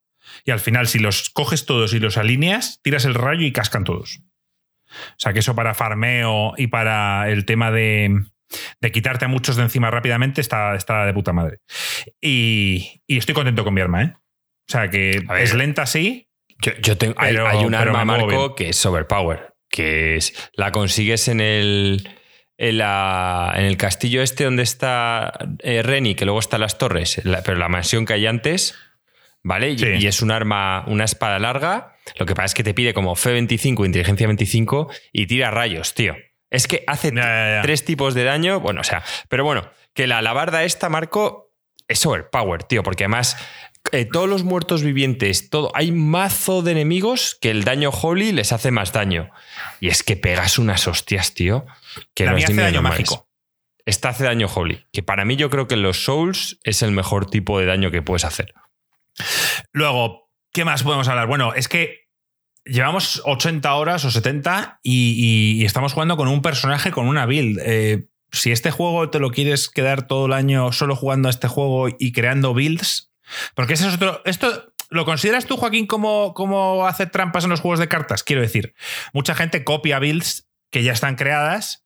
Y al final, si los coges todos y los alineas, tiras el rayo y cascan todos. O sea que eso para farmeo y para el tema de, quitarte a muchos de encima rápidamente está, está de puta madre. Y, estoy contento con mi arma, ¿eh? O sea que es lenta, sí. Yo, tengo, hay, un arma, Marco, que es overpower que es, la consigues en el, en, la, en el castillo este donde está eh, Reni, que luego están las torres, pero la mansión que hay antes, ¿vale? Y, es un arma, una espada larga. Lo que pasa es que te pide como F25, inteligencia 25 y tira rayos, tío. Es que hace tres tipos de daño. Bueno, o sea, pero bueno, que la alabarda esta, Marco, es overpower, tío, porque además eh, todos los muertos vivientes, todo, hay mazo de enemigos que el daño holy les hace más daño. Y es que pegas unas hostias, tío. Que no hace daño mágico. Esta hace daño holy, que para mí yo creo que en los souls es el mejor tipo de daño que puedes hacer. Luego, ¿qué más podemos hablar? Bueno, es que llevamos 80 horas o 70 y, estamos jugando con un personaje con una build. Eh, si este juego te lo quieres quedar todo el año solo jugando a este juego y creando builds, porque ese es otro. Esto. ¿Lo consideras tú, Joaquín, como, como hacer trampas en los juegos de cartas? Quiero decir, mucha gente copia builds que ya están creadas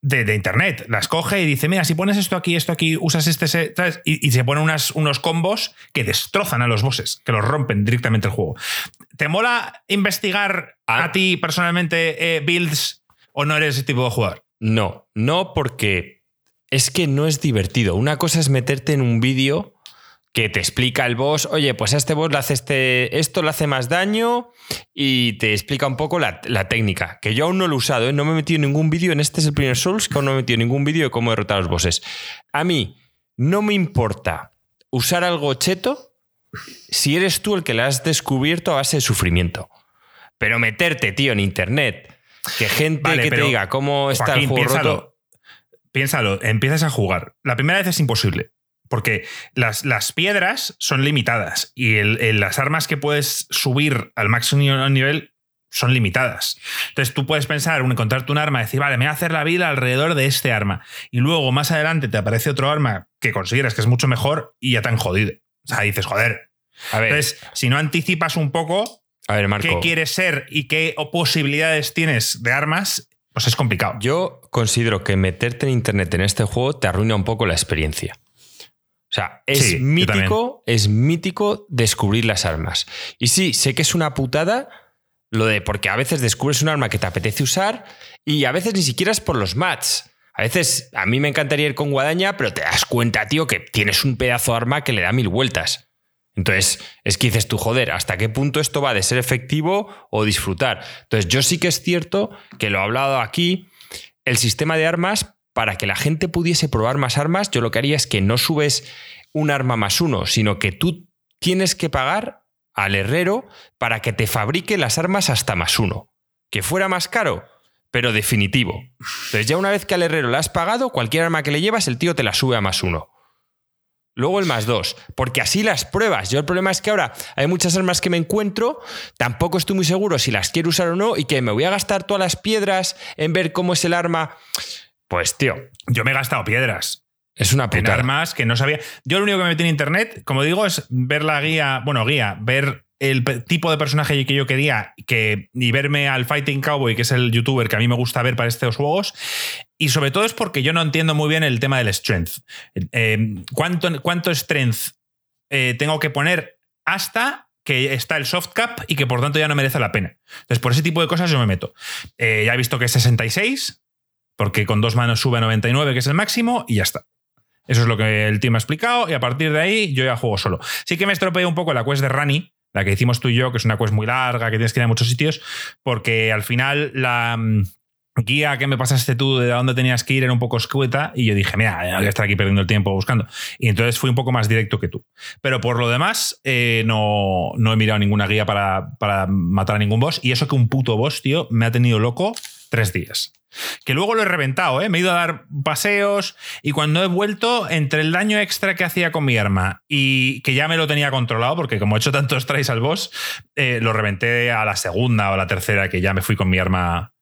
de, internet. Las coge y dice, mira, si pones esto aquí, esto aquí, usas este, Y, se ponen unas, unos combos que destrozan a los bosses, que los rompen directamente el juego. ¿Te mola investigar a, ah. ti personalmente eh, builds o no eres ese tipo de jugador? No, no porque es que no es divertido. Una cosa es meterte en un vídeo que te explica el boss, oye, pues a este boss le hace este, esto le hace más daño y te explica un poco la, técnica, que yo aún no lo he usado, ¿eh? no me he metido en ningún vídeo, en este es el primer Souls que aún no me he metido en ningún vídeo de cómo derrotar a los bosses. A mí no me importa usar algo cheto si eres tú el que le has descubierto a base de sufrimiento. Pero meterte, tío, en internet, que gente que te diga cómo está el juego piénsalo, Piénsalo, empiezas a jugar. La primera vez es imposible. Porque las, las piedras son limitadas y las armas que puedes subir al máximo nivel son limitadas. Entonces tú puedes pensar, encontrarte un arma, decir, vale, me voy a hacer la vida alrededor de este arma. Y luego más adelante te aparece otro arma que consideras que es mucho mejor y ya te han jodido. O sea, dices, joder. A ver. Entonces, si no anticipas un poco a ver, Marco, qué quieres ser y qué posibilidades tienes de armas, es complicado. Yo considero que meterte en internet en este juego te arruina un poco la experiencia. O sea, es mítico, es mítico descubrir las armas. Y sí, sé que es una putada lo de, porque a veces descubres un arma que te apetece usar y a veces ni siquiera es por los mats. A veces a mí me encantaría ir con guadaña, pero te das cuenta, tío, que tienes un pedazo de arma que le da mil vueltas. Entonces, es que dices tú, joder, ¿hasta qué punto esto va de ser efectivo o disfrutar? Entonces, yo sí que es cierto que lo he hablado aquí, el sistema de armas para que la gente pudiese probar más armas, yo lo que haría es que no subes un arma más uno, sino que tú tienes que pagar al herrero para que te fabrique las armas hasta más uno. Que fuera más caro, pero definitivo. Entonces ya una vez que al herrero le has pagado, cualquier arma que le llevas, el tío te la sube a más uno. Luego el más dos, porque así las pruebas. Yo el problema es que ahora hay muchas armas que me encuentro, tampoco estoy muy seguro si las quiero usar o no, y que me voy a gastar todas las piedras en ver cómo es el arma. Pues, tío. Yo me he gastado piedras. Es una puta. armas que no sabía. Yo lo único que me metí en internet, como digo, es ver la guía, bueno, guía, ver el tipo de personaje que yo quería que, y verme al Fighting Cowboy, que es el youtuber que a mí me gusta ver para estos juegos. Y sobre todo es porque yo no entiendo muy bien el tema del strength. Eh, ¿cuánto, ¿Cuánto strength eh, tengo que poner hasta que está el soft cap y que por tanto ya no merece la pena? Entonces, por ese tipo de cosas yo me meto. Eh, ya he visto que es 66, porque con dos manos sube a 99, que es el máximo, y ya está. Eso es lo que el team ha explicado, y a partir de ahí yo ya juego solo. Sí que me estropeé un poco la quest de Rani, la que hicimos tú y yo, que es una quest muy larga, que tienes que ir a muchos sitios, porque al final la mm, guía que me pasaste tú de dónde tenías que ir era un poco escueta y yo dije, mira, voy a estar aquí perdiendo el tiempo buscando. Y entonces fui un poco más directo que tú. Pero por lo demás, eh, no, no, he mirado ninguna guía para, para matar a ningún boss y eso que un puto boss, tío, me ha tenido loco tres días. Que luego lo he reventado, ¿eh? me he ido a dar paseos y cuando he vuelto, entre el daño extra que hacía con mi arma y que ya me lo tenía controlado, porque como he hecho tantos tries al boss, eh, lo reventé a la segunda o a la tercera, que ya me fui con mi arma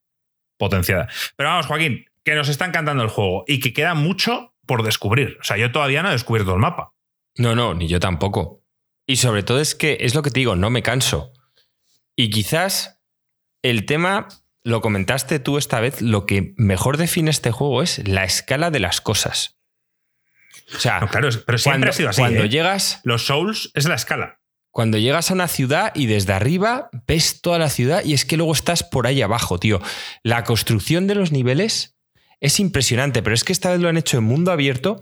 potenciada. Pero vamos, Joaquín, que nos está encantando el juego y que queda mucho por descubrir. O sea, yo todavía no he descubierto el mapa. No, no, ni yo tampoco. Y sobre todo es que es lo que te digo, no me canso. Y quizás el tema lo comentaste tú esta vez, lo que mejor define este juego es la escala de las cosas. O sea, claro, pero siempre cuando, ha sido así. Cuando ¿eh? llegas. Los Souls es la escala. cuando llegas a una ciudad y desde arriba ves toda la ciudad y es que luego estás por ahí abajo, tío. La construcción de los niveles es impresionante, pero es que esta vez lo han hecho en mundo abierto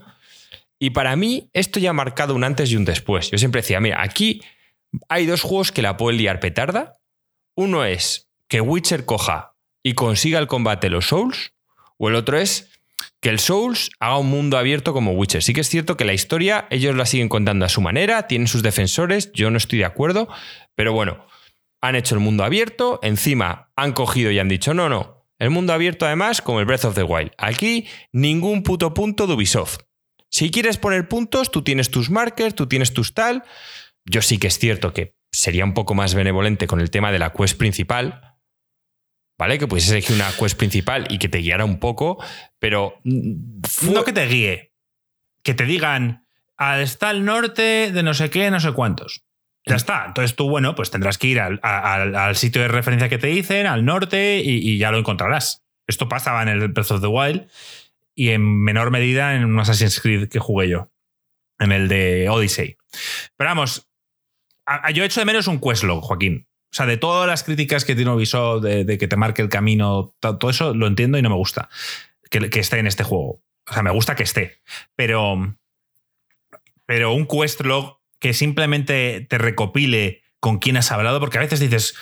y para mí esto ya ha marcado un antes y un después. Yo siempre decía, mira, aquí hay dos juegos que la pueden liar petarda. Uno es que Witcher coja y consiga el combate los Souls, o el otro es que el Souls haga un mundo abierto como Witcher. Sí que es cierto que la historia ellos la siguen contando a su manera, tienen sus defensores, yo no estoy de acuerdo, pero bueno, han hecho el mundo abierto, encima han cogido y han dicho, no, no, el mundo abierto además como el Breath of the Wild. Aquí ningún puto punto de Ubisoft. Si quieres poner puntos, tú tienes tus markers, tú tienes tus tal. Yo sí que es cierto que sería un poco más benevolente con el tema de la quest principal, ¿vale? Que puedes elegir una quest principal y que te guiara un poco, pero... No que te guíe, que te digan, está al norte de no sé qué, no sé cuántos. Ya está. Entonces tú, bueno, pues tendrás que ir al, sitio de referencia que te dicen, al norte, y, ya lo encontrarás. Esto pasaba en el Breath of the Wild y en menor medida en un Assassin's Creed que jugué yo, en el de Odyssey. Pero vamos, yo he hecho de menos un questlog, Joaquín. O sea, de todas las críticas que tiene Ubisoft, de, que te marque el camino, todo eso lo entiendo y no me gusta que, esté en este juego. O sea, me gusta que esté. Pero, pero un quest log que simplemente te recopile con quién has hablado, porque a veces dices,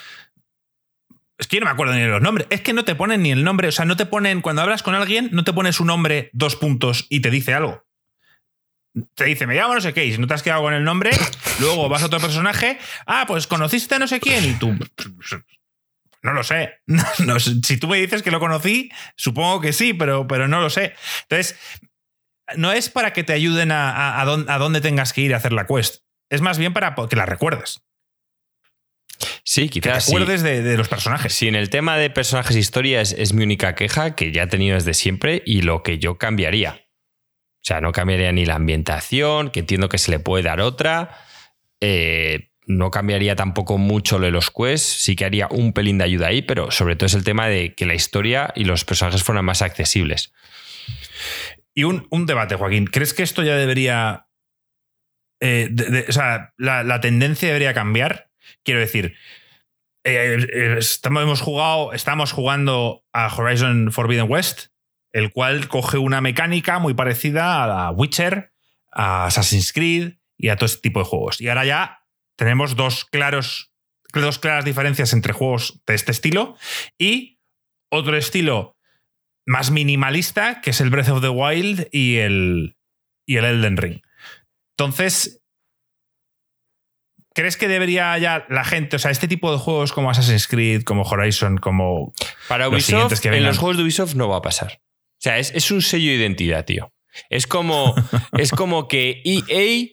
es que yo no me acuerdo ni de los nombres. Es que no te ponen ni el nombre. O sea, no te ponen. Cuando hablas con alguien, no te pones su nombre, dos puntos y te dice algo te dice, me llamo no sé qué, y si no te has quedado con el nombre, luego vas a otro personaje, ah, pues conociste a no sé quién, y tú, no lo sé. si tú me dices que lo conocí, supongo que sí, pero, pero no lo sé. Entonces, no es para que te ayuden a, a, dónde tengas que ir a hacer la quest, es más bien para que la recuerdes. Sí, quizás. Que te acuerdes de, los personajes. Sí, en el tema de personajes e historia es mi única queja, que ya he tenido desde siempre y lo que yo cambiaría. O sea, no cambiaría ni la ambientación, que entiendo que se le puede dar otra. Eh, no cambiaría tampoco mucho lo de los quests, sí que haría un pelín de ayuda ahí, pero sobre todo es el tema de que la historia y los personajes fueran más accesibles. Y un, debate, Joaquín. ¿Crees que esto ya debería. Eh, o sea, la, tendencia debería cambiar? Quiero decir, eh, estamos, hemos jugado, estamos jugando a Horizon Forbidden West el cual coge una mecánica muy parecida a la Witcher, a Assassin's Creed y a todo este tipo de juegos. Y ahora ya tenemos dos, claros, dos claras diferencias entre juegos de este estilo y otro estilo más minimalista, que es el Breath of the Wild y el, y el Elden Ring. Entonces, ¿crees que debería ya la gente, o sea, este tipo de juegos como Assassin's Creed, como Horizon, como Para Ubisoft, que en los juegos de Ubisoft no va a pasar. O sea, es, un sello de identidad, tío. Es como, es como que EA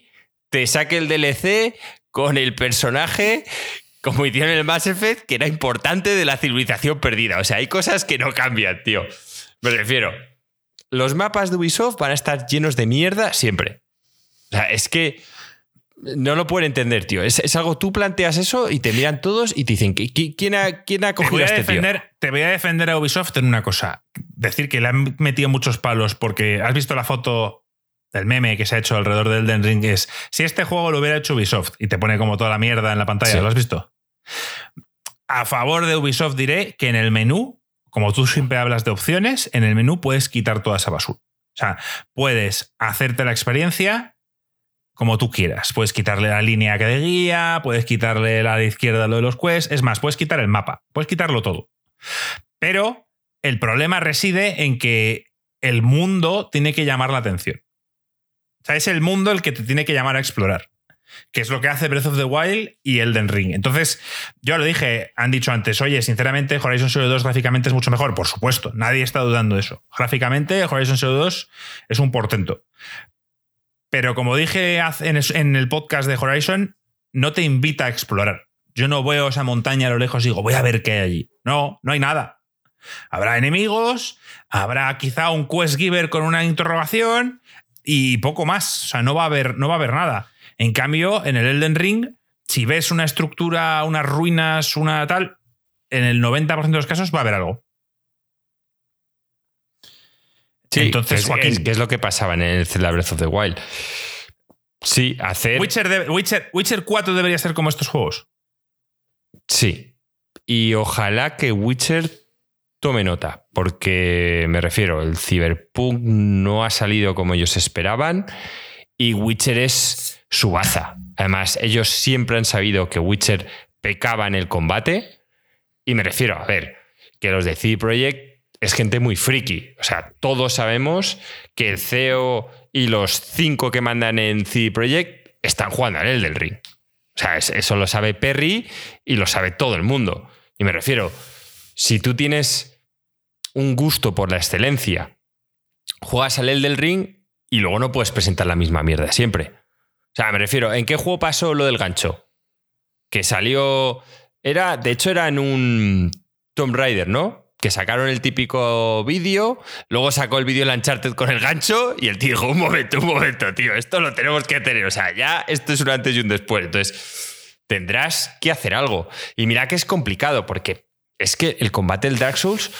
te saque el DLC con el personaje como hicieron en el Mass Effect, que era importante de la civilización perdida. O sea, hay cosas que no cambian, tío. Me refiero. Los mapas de Ubisoft van a estar llenos de mierda siempre. O sea, es que no lo pueden entender, tío. Es, algo, tú planteas eso y te miran todos y te dicen, ¿quién ha, quién ha cogido a este tío? Te voy a defender a Ubisoft en una cosa. Decir que le han metido muchos palos porque has visto la foto del meme que se ha hecho alrededor del Elden Ring es si este juego lo hubiera hecho Ubisoft y te pone como toda la mierda en la pantalla, ¿lo has visto? A favor de Ubisoft diré que en el menú, como tú siempre hablas de opciones, en el menú puedes quitar toda esa basura. O sea, puedes hacerte la experiencia como tú quieras. Puedes quitarle la línea que de guía, puedes quitarle la de izquierda lo de los quests, es más, puedes quitar el mapa, puedes quitarlo todo. Pero el problema reside en que el mundo tiene que llamar la atención. O sea, es el mundo el que te tiene que llamar a explorar. Que es lo que hace Breath of the Wild y Elden Ring. Entonces, yo lo dije, han dicho antes, oye, sinceramente, Horizon Zero 2 gráficamente es mucho mejor. Por supuesto, nadie está dudando de eso. Gráficamente, Horizon Zero 2 es un portento. Pero como dije en el podcast de Horizon, no te invita a explorar. Yo no veo esa montaña a lo lejos y digo, voy a ver qué hay allí. No, no hay nada. Habrá enemigos, habrá quizá un quest giver con una interrogación y poco más. O sea, no va a haber, no va a haber nada. En cambio, en el Elden Ring, si ves una estructura, unas ruinas, una tal, en el 90% de los casos va a haber algo. Sí, Entonces, que es, lo que pasaba en el Breath of the Wild. Sí, hacer. Witcher, Witcher, Witcher 4 debería ser como estos juegos. Sí. Y ojalá que Witcher tome nota, porque me refiero, el Cyberpunk no ha salido como ellos esperaban y Witcher es su baza. Además, ellos siempre han sabido que Witcher pecaba en el combate y me refiero, a ver, que los de CD Projekt es gente muy friki. O sea, todos sabemos que el CEO y los cinco que mandan en CD Projekt están jugando al el del ring. O sea, eso lo sabe Perry y lo sabe todo el mundo. Y me refiero, si tú tienes un gusto por la excelencia, juegas al el del ring y luego no puedes presentar la misma mierda siempre. O sea, me refiero, ¿en qué juego pasó lo del gancho? Que salió. Era, de hecho, era en un Tomb Raider, ¿no? Que sacaron el típico vídeo, luego sacó el vídeo Uncharted con el gancho y el tío dijo, un momento, un momento, tío, esto lo tenemos que tener, o sea, ya esto es un antes y un después, entonces tendrás que hacer algo. Y mira que es complicado, porque es que el combate del Dark Souls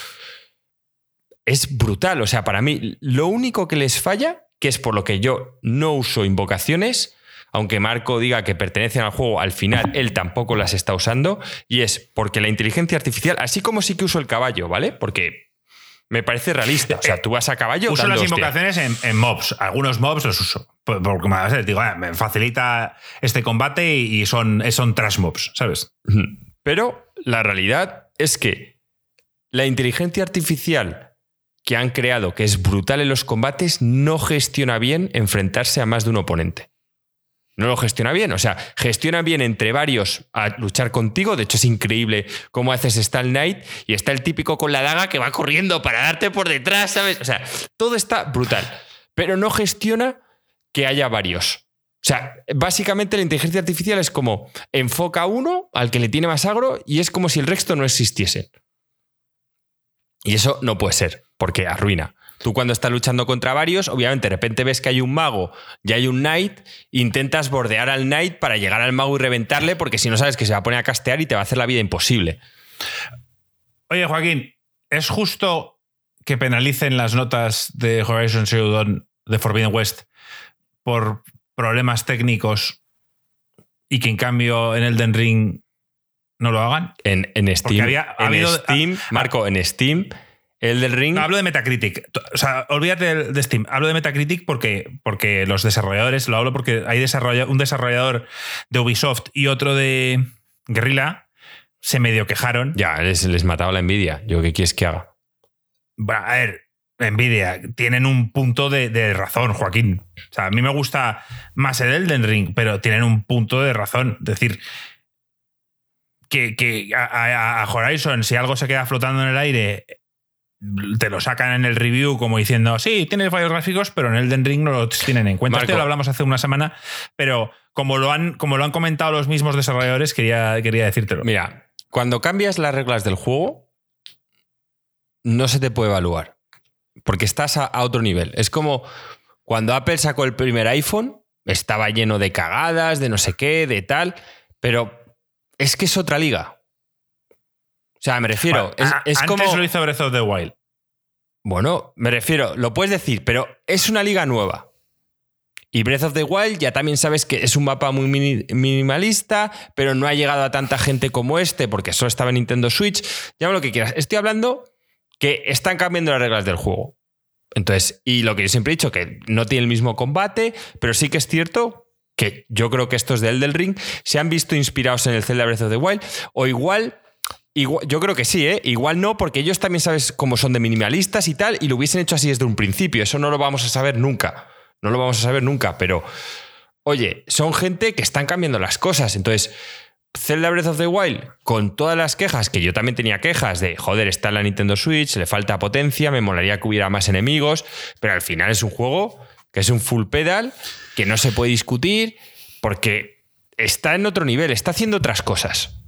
es brutal, o sea, para mí lo único que les falla, que es por lo que yo no uso invocaciones, aunque Marco diga que pertenecen al juego, al final él tampoco las está usando, y es porque la inteligencia artificial, así como sí que uso el caballo, ¿vale? Porque me parece realista. O sea, tú vas a caballo. Uso las invocaciones en, mobs. Algunos mobs los uso. Porque me, digo, ah, me facilita este combate y son, son trash mobs, ¿sabes? Pero la realidad es que la inteligencia artificial que han creado, que es brutal en los combates, no gestiona bien enfrentarse a más de un oponente no lo gestiona bien. O sea, gestiona bien entre varios a luchar contigo. De hecho, es increíble cómo haces Stall Knight y está el típico con la daga que va corriendo para darte por detrás, ¿sabes? O sea, todo está brutal. Pero no gestiona que haya varios. O sea, básicamente la inteligencia artificial es como enfoca a uno al que le tiene más agro y es como si el resto no existiese. Y eso no puede ser, porque arruina. Tú cuando estás luchando contra varios, obviamente de repente ves que hay un mago y hay un knight, intentas bordear al knight para llegar al mago y reventarle, porque si no sabes que se va a poner a castear y te va a hacer la vida imposible. Oye, Joaquín, ¿es justo que penalicen las notas de Horizon Zero Dawn de Forbidden West por problemas técnicos y que en cambio en Elden Ring no lo hagan? En, Steam, en Steam Marco, en Steam el del Ring. No, hablo de Metacritic. O sea, olvídate de Steam. Hablo de Metacritic porque, porque los desarrolladores, lo hablo porque hay un desarrollador de Ubisoft y otro de Guerrilla se medio quejaron. Ya, les, les mataba la envidia. Yo, ¿qué quieres que haga? Bueno, a ver, envidia. Tienen un punto de, razón, Joaquín. O sea, a mí me gusta más el Elden Ring, pero tienen un punto de razón. Es decir, que, a, Horizon, si algo se queda flotando en el aire, te lo sacan en el review como diciendo, sí, tiene fallos gráficos, pero en Elden Ring no lo tienen en cuenta. Esto lo hablamos hace una semana, pero como lo han, como lo han comentado los mismos desarrolladores, quería, quería decírtelo. Mira, cuando cambias las reglas del juego, no se te puede evaluar, porque estás a, a otro nivel. Es como cuando Apple sacó el primer iPhone, estaba lleno de cagadas, de no sé qué, de tal, pero es que es otra liga. O sea, me refiero. es, es antes lo hizo Breath of the Wild. Bueno, me refiero, lo puedes decir, pero es una liga nueva. Y Breath of the Wild ya también sabes que es un mapa muy minimalista, pero no ha llegado a tanta gente como este, porque solo estaba en Nintendo Switch. Llama lo que quieras. Estoy hablando que están cambiando las reglas del juego. Entonces, y lo que yo siempre he dicho, que no tiene el mismo combate, pero sí que es cierto que yo creo que estos de Elden Ring se han visto inspirados en el Zelda Breath of the Wild, o igual yo creo que sí, ¿eh? Igual no, porque ellos también sabes cómo son de minimalistas y tal, y lo hubiesen hecho así desde un principio. Eso no lo vamos a saber nunca. No lo vamos a saber nunca, pero oye, son gente que están cambiando las cosas. Entonces, Zelda Breath of the Wild, con todas las quejas, que yo también tenía quejas de, joder, está en la Nintendo Switch, le falta potencia, me molaría que hubiera más enemigos, pero al final es un juego que es un full pedal, que no se puede discutir, porque está en otro nivel, está haciendo otras cosas.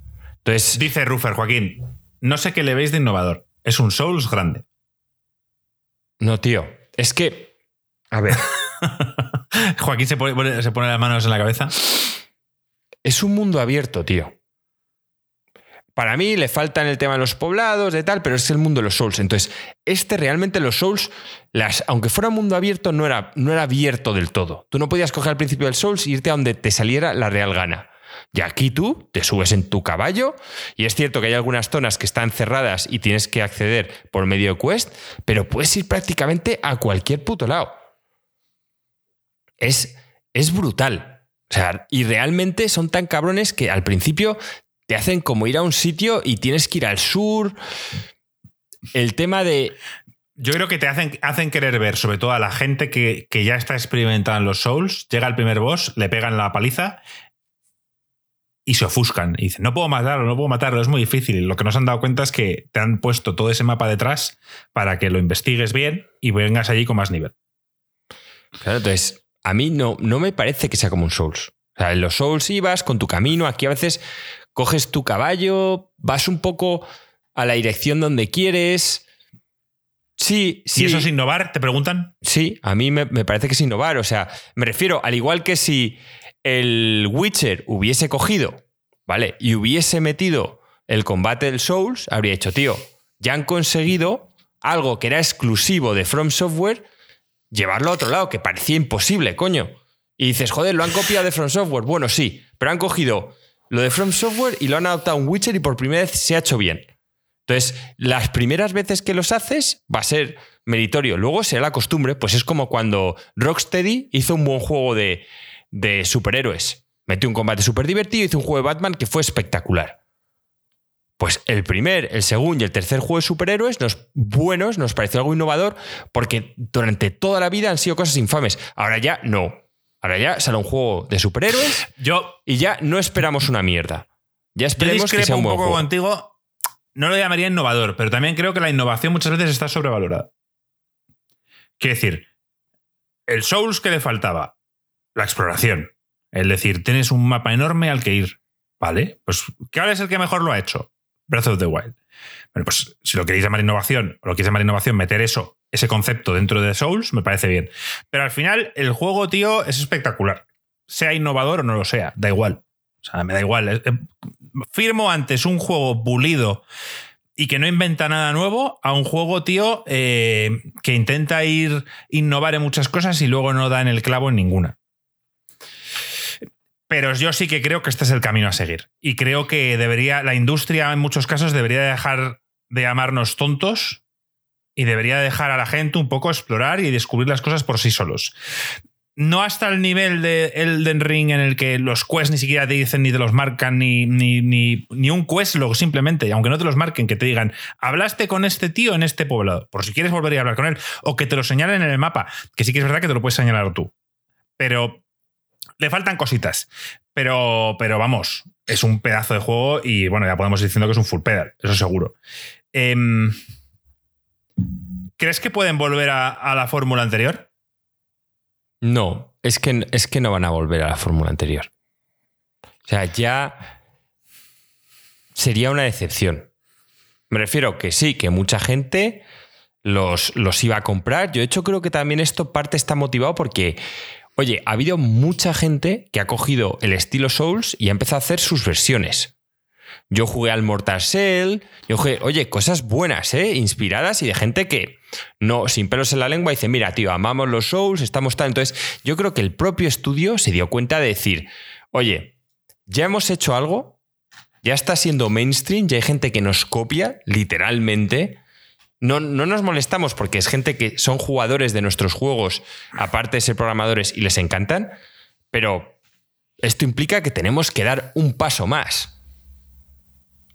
Dice Ruffer, Joaquín, no sé qué le veis de innovador. Es un Souls grande. No, tío. Es que. A ver. Joaquín se pone, se pone las manos en la cabeza. Es un mundo abierto, tío. Para mí le faltan el tema de los poblados, de tal, pero es el mundo de los Souls. Entonces, este realmente los Souls, las, aunque fuera un mundo abierto, no era, no era abierto del todo. Tú no podías coger al principio del Souls e irte a donde te saliera la real gana. Y aquí tú te subes en tu caballo y es cierto que hay algunas zonas que están cerradas y tienes que acceder por medio de quest, pero puedes ir prácticamente a cualquier puto lado. Es, es brutal. O sea, y realmente son tan cabrones que al principio te hacen como ir a un sitio y tienes que ir al sur. El tema de... Yo creo que te hacen, hacen querer ver, sobre todo a la gente que, que ya está experimentada en los Souls, llega el primer boss, le pegan la paliza y se ofuscan. Y dicen, no puedo matarlo, no puedo matarlo, es muy difícil. Lo que nos han dado cuenta es que te han puesto todo ese mapa detrás para que lo investigues bien y vengas allí con más nivel. Claro, entonces, a mí no, no me parece que sea como un Souls. O sea, en los Souls ibas con tu camino, aquí a veces coges tu caballo, vas un poco a la dirección donde quieres. Sí, sí. ¿Y eso es innovar? ¿Te preguntan? Sí, a mí me, me parece que es innovar. O sea, me refiero, al igual que si el Witcher hubiese cogido, ¿vale? Y hubiese metido el combate del Souls, habría hecho, tío, ya han conseguido algo que era exclusivo de From Software, llevarlo a otro lado, que parecía imposible, coño. Y dices, joder, lo han copiado de From Software. Bueno, sí, pero han cogido lo de From Software y lo han adaptado a un Witcher y por primera vez se ha hecho bien. Entonces, las primeras veces que los haces va a ser meritorio. Luego será la costumbre, pues es como cuando Rocksteady hizo un buen juego de, de superhéroes. Metió un combate súper divertido, hizo un juego de Batman que fue espectacular. Pues el primer, el segundo y el tercer juego de superhéroes, los buenos, nos pareció algo innovador porque durante toda la vida han sido cosas infames. Ahora ya no. Ahora ya sale un juego de superhéroes Yo, y ya no esperamos una mierda. Ya esperemos que sea un, un buen poco juego. contigo. No lo llamaría innovador, pero también creo que la innovación muchas veces está sobrevalorada. Quiero decir, el Souls que le faltaba, la exploración. Es decir, tienes un mapa enorme al que ir. ¿Vale? Pues, ¿cuál es el que mejor lo ha hecho? Breath of the Wild. Bueno, pues si lo queréis llamar innovación, o lo queréis llamar innovación, meter eso, ese concepto dentro de Souls, me parece bien. Pero al final, el juego, tío, es espectacular. Sea innovador o no lo sea, da igual. O sea, me da igual. Eh, eh, Firmo antes un juego pulido y que no inventa nada nuevo a un juego, tío, eh, que intenta ir innovar en muchas cosas y luego no da en el clavo en ninguna. Pero yo sí que creo que este es el camino a seguir. Y creo que debería, la industria en muchos casos debería dejar de llamarnos tontos y debería dejar a la gente un poco explorar y descubrir las cosas por sí solos. No hasta el nivel de Elden Ring en el que los quests ni siquiera te dicen ni te los marcan ni, ni, ni, ni un quest, luego simplemente, aunque no te los marquen, que te digan, hablaste con este tío en este poblado, por si quieres volver a hablar con él, o que te lo señalen en el mapa, que sí que es verdad que te lo puedes señalar tú. Pero le faltan cositas. Pero, pero vamos, es un pedazo de juego y bueno, ya podemos ir diciendo que es un full pedal, eso seguro. Em, ¿Crees que pueden volver a, a la fórmula anterior? No, es que, es que no van a volver a la fórmula anterior. O sea, ya sería una decepción. Me refiero que sí, que mucha gente los, los iba a comprar. Yo, de hecho, creo que también esto parte está motivado porque, oye, ha habido mucha gente que ha cogido el estilo Souls y ha empezado a hacer sus versiones. Yo jugué al Mortal Shell, yo jugué, oye, cosas buenas, ¿eh? Inspiradas y de gente que no, sin pelos en la lengua, dice, mira, tío, amamos los Souls, estamos tal. Entonces, yo creo que el propio estudio se dio cuenta de decir, oye, ya hemos hecho algo, ya está siendo mainstream, ya hay gente que nos copia, literalmente. No, no nos molestamos porque es gente que son jugadores de nuestros juegos, aparte de ser programadores y les encantan, pero esto implica que tenemos que dar un paso más.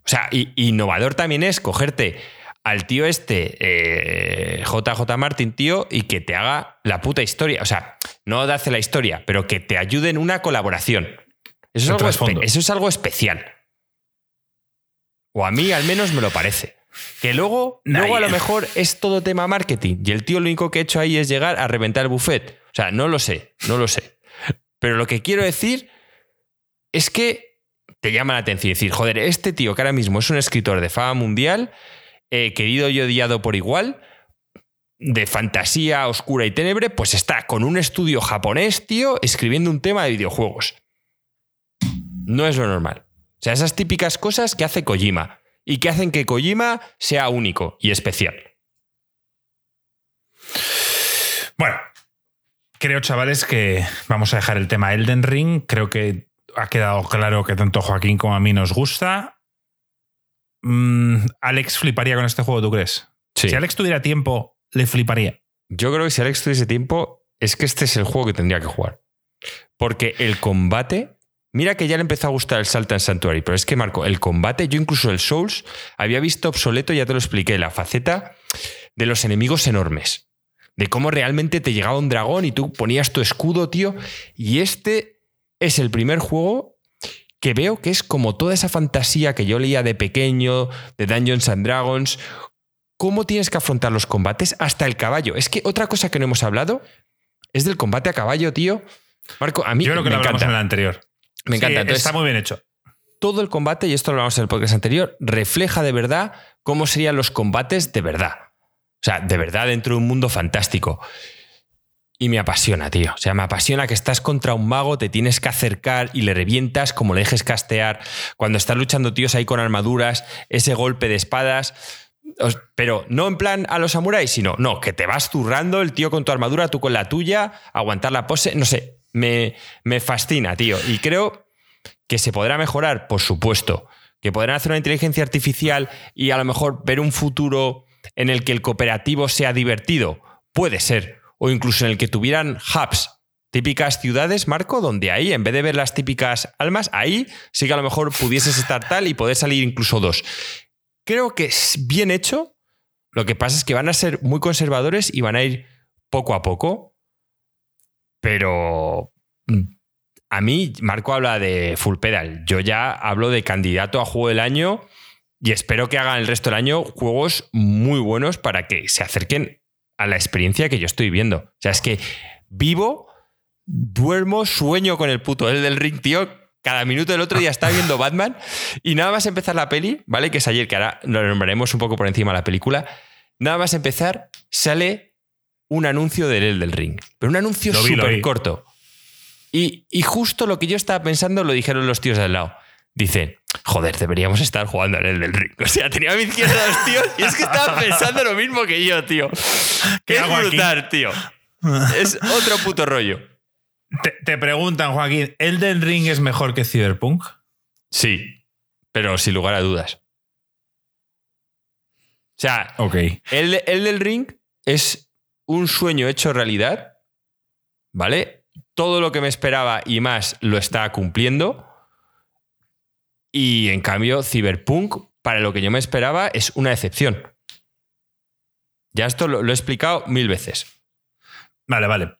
O sea, y, innovador también es cogerte al tío este, eh, JJ Martin, tío, y que te haga la puta historia. O sea, no hace la historia, pero que te ayude en una colaboración. Eso es, algo, trasfondo. espe- eso es algo especial. O a mí al menos me lo parece. Que luego, Nah, luego a lo mejor es todo tema marketing y el tío lo único que ha hecho ahí es llegar a reventar el buffet. O sea, no lo sé, no lo sé. Pero lo que quiero decir es que te llama la atención y decir, joder, este tío que ahora mismo es un escritor de fama mundial, eh, querido y odiado por igual, de fantasía oscura y tenebre, pues está con un estudio japonés, tío, escribiendo un tema de videojuegos. No es lo normal. O sea, esas típicas cosas que hace Kojima y que hacen que Kojima sea único y especial. Bueno, creo, chavales, que vamos a dejar el tema Elden Ring. Creo que ha quedado claro que tanto Joaquín como a mí nos gusta. Mm, Alex fliparía con este juego, ¿tú crees? Si Alex tuviera tiempo, le fliparía. Yo creo que si Alex tuviese tiempo, es que este es el juego que tendría que jugar. Porque el combate. Mira que ya le empezó a gustar el Salt and Sanctuary, pero es que, Marco, el combate, yo incluso el Souls, había visto obsoleto, ya te lo expliqué, la faceta de los enemigos enormes. De cómo realmente te llegaba un dragón y tú ponías tu escudo, tío. Y este es el primer juego que veo que es como toda esa fantasía que yo leía de pequeño, de Dungeons and Dragons, cómo tienes que afrontar los combates hasta el caballo. Es que otra cosa que no hemos hablado es del combate a caballo, tío. Marco, a mí Yo creo que me lo encanta. en el anterior. Me encanta. está muy bien hecho. Todo el combate, y esto lo hablamos en el podcast anterior, refleja de verdad cómo serían los combates de verdad. O sea, de verdad dentro de un mundo fantástico. Y me apasiona, tío. O sea, me apasiona que estás contra un mago, te tienes que acercar y le revientas como le dejes castear. Cuando estás luchando tíos ahí con armaduras, ese golpe de espadas. Pero no en plan a los samuráis, sino, no, que te vas zurrando el tío con tu armadura, tú con la tuya, aguantar la pose. No sé, me, me fascina, tío. Y creo que se podrá mejorar, por supuesto. Que podrán hacer una inteligencia artificial y a lo mejor ver un futuro en el que el cooperativo sea divertido. Puede ser o incluso en el que tuvieran hubs, típicas ciudades, Marco, donde ahí, en vez de ver las típicas almas, ahí sí que a lo mejor pudieses estar tal y poder salir incluso dos. Creo que es bien hecho. Lo que pasa es que van a ser muy conservadores y van a ir poco a poco. Pero mm, a mí, Marco habla de full pedal. Yo ya hablo de candidato a juego del año y espero que hagan el resto del año juegos muy buenos para que se acerquen a la experiencia que yo estoy viendo. O sea, es que vivo, duermo, sueño con el puto el del ring, tío. Cada minuto del otro día estaba viendo Batman y nada más empezar la peli, ¿vale? Que es ayer, que ahora lo nombraremos un poco por encima de la película. Nada más empezar, sale un anuncio del El del Ring. Pero un anuncio súper corto. Y, y justo lo que yo estaba pensando lo dijeron los tíos de al lado. Dicen, joder, deberíamos estar jugando en el del ring. O sea, tenía a mi izquierda los tíos y es que estaban pensando lo mismo que yo, tío. Qué brutal, tío. Es otro puto rollo. Te, te, preguntan, Joaquín, ¿Elden Ring es mejor que Cyberpunk? Sí, pero sin lugar a dudas. O sea, okay. el, el del ring es un sueño hecho realidad, ¿vale? Todo lo que me esperaba y más lo está cumpliendo. Y en cambio, Cyberpunk, para lo que yo me esperaba, es una excepción. Ya esto lo, lo, he explicado mil veces. Vale, vale.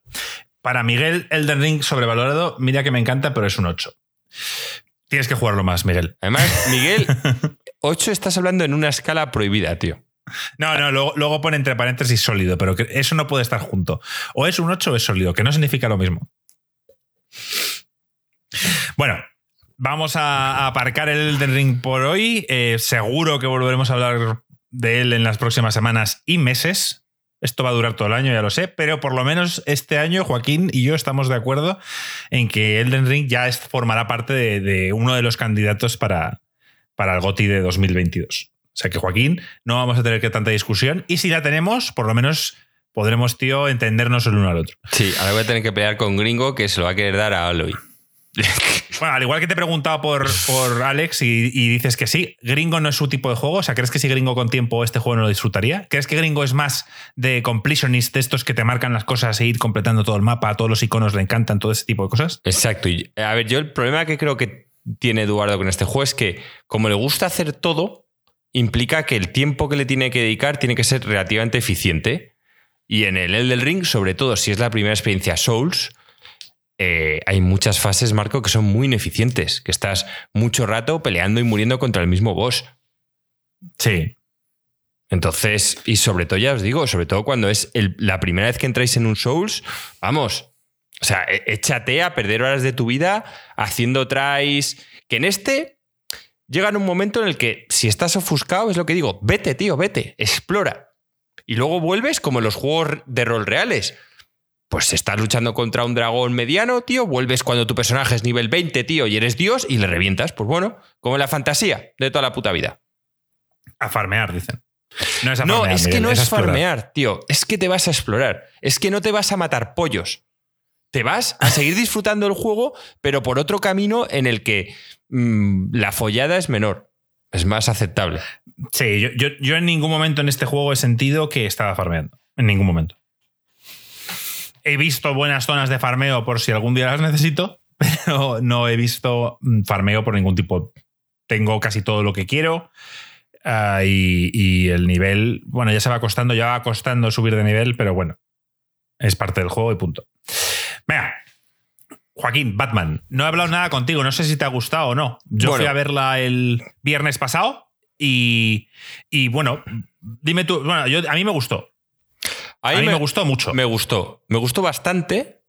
Para Miguel, Elden Ring sobrevalorado, mira que me encanta, pero es un 8. Tienes que jugarlo más, Miguel. Además, Miguel, 8 estás hablando en una escala prohibida, tío. No, no, luego, luego pone entre paréntesis sólido, pero que eso no puede estar junto. O es un 8 o es sólido, que no significa lo mismo. Bueno, vamos a aparcar el Elden Ring por hoy. Eh, seguro que volveremos a hablar de él en las próximas semanas y meses. Esto va a durar todo el año, ya lo sé, pero por lo menos este año Joaquín y yo estamos de acuerdo en que Elden Ring ya formará parte de, de, uno de los candidatos para, para el GOTI de 2022. O sea que Joaquín, no vamos a tener que tanta discusión y si la tenemos, por lo menos podremos, tío, entendernos el uno al otro. Sí, ahora voy a tener que pelear con Gringo que se lo va a querer dar a Aloy. Bueno, al igual que te he preguntado por, por Alex y, dices que sí, Gringo no es su tipo de juego. O sea, ¿crees que si Gringo con tiempo este juego no lo disfrutaría? ¿Crees que Gringo es más de completionist, de estos que te marcan las cosas e ir completando todo el mapa, todos los iconos le encantan, todo ese tipo de cosas? Exacto. A ver, yo el problema que creo que tiene Eduardo con este juego es que, como le gusta hacer todo, implica que el tiempo que le tiene que dedicar tiene que ser relativamente eficiente. Y en el Elden Ring, sobre todo si es la primera experiencia Souls, eh, hay muchas fases, Marco, que son muy ineficientes, que estás mucho rato peleando y muriendo contra el mismo boss. Sí. Entonces, y sobre todo, ya os digo, sobre todo cuando es el, la primera vez que entráis en un Souls, vamos, o sea, e, échate a perder horas de tu vida haciendo tries, que en este llega en un momento en el que si estás ofuscado, es lo que digo, vete, tío, vete, explora. Y luego vuelves como en los juegos de rol reales pues estás luchando contra un dragón mediano, tío, vuelves cuando tu personaje es nivel 20, tío, y eres dios y le revientas. Pues bueno, como en la fantasía de toda la puta vida. A farmear, dicen. No es, a farmear, es que no es, farmear, tío. Es que te vas a explorar. Es que no te vas a matar pollos. Te vas a seguir disfrutando el juego, pero por otro camino en el que mm, la follada es menor. Es más aceptable. Sí, yo, yo en ningún momento en este juego he sentido que estaba farmeando. En ningún momento he visto buenas zonas de farmeo por si algún día las necesito, pero no he visto mm, farmeo por ningún tipo. Tengo casi todo lo que quiero ah, y, el nivel, bueno, ya se va costando, ya va costando subir de nivel, pero bueno, es parte del juego y punto. Venga, Joaquín, Batman, no he hablado nada contigo, no sé si te ha gustado o no. Yo fui a verla el viernes pasado y, y bueno, dime tú, bueno, yo, a mí me gustó. A mí, me, gustó mucho. Me gustó. Me gustó bastante.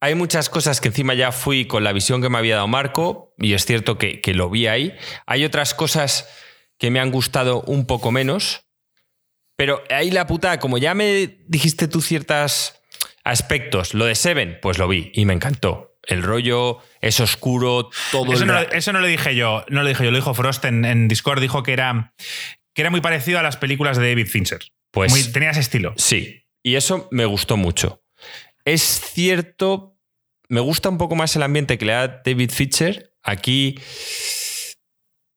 Hay muchas cosas que encima ya fui con la visión que me había dado Marco, y es cierto que, lo vi ahí. Hay otras cosas que me han gustado un poco menos. Pero ahí la puta, como ya me dijiste tú ciertos aspectos, lo de Seven, pues lo vi y me encantó. El rollo es oscuro, todo eso No, eso no lo dije yo, no lo dije yo, lo dijo Frost en, Discord, dijo que era, que era muy parecido a las películas de David Fincher. Pues. tenías estilo. Sí. Y eso me gustó mucho. Es cierto, me gusta un poco más el ambiente que le da David Fincher. Aquí.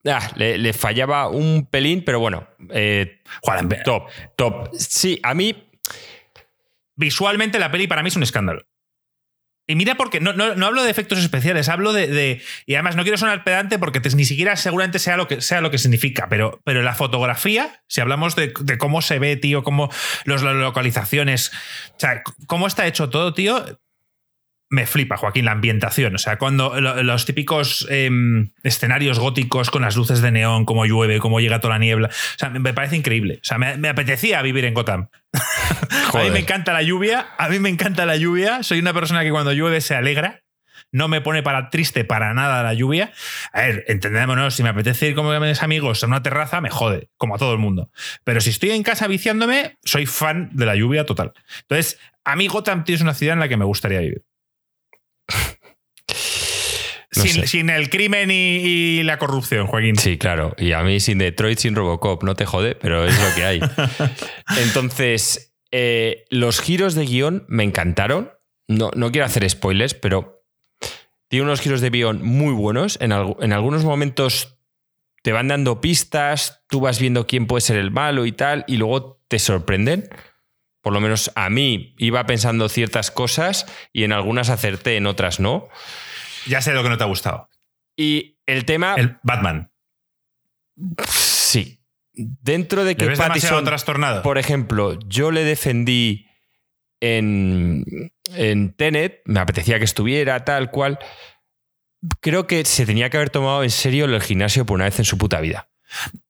Ah, le, fallaba un pelín, pero bueno. Eh, top, top. Sí, a mí. Visualmente la peli para mí es un escándalo. Y mira porque no, no, hablo de efectos especiales, hablo de, Y además no quiero sonar pedante porque ni siquiera seguramente sea lo que, sea lo que significa, pero, pero la fotografía, si hablamos de, cómo se ve, tío, cómo las localizaciones, o sea, cómo está hecho todo, tío, me flipa, Joaquín, la ambientación. O sea, cuando los típicos em, escenarios góticos con las luces de neón, cómo llueve, cómo llega toda la niebla. O sea, me parece increíble. O sea, me, apetecía vivir en Gotham. a mí me encanta la lluvia. A mí me encanta la lluvia. Soy una persona que cuando llueve se alegra. No me pone para triste para nada la lluvia. A ver, entendémonos, si me apetece ir con mis amigos a una terraza, me jode, como a todo el mundo. Pero si estoy en casa viciándome, soy fan de la lluvia total. Entonces, a mí Gotham es una ciudad en la que me gustaría vivir sin, el crimen y, la corrupción, Joaquín. Sí, claro. Y a mí sin Detroit, sin Robocop, no te jode, pero es lo que hay. Entonces, eh, los giros de guion me encantaron. No, no quiero hacer spoilers, pero tiene unos giros de guion muy buenos. En, en algunos momentos te van dando pistas, tú vas viendo quién puede ser el malo y tal, y luego te sorprenden por lo menos a mí iba pensando ciertas cosas y en algunas acerté, en otras no. Ya sé lo que no te ha gustado. Y el tema. El Batman. Sí. Dentro de que ¿Le Pattinson, trastornado? por ejemplo, yo le defendí en, en Tenet, me apetecía que estuviera tal cual. Creo que se tenía que haber tomado en serio el gimnasio por una vez en su puta vida.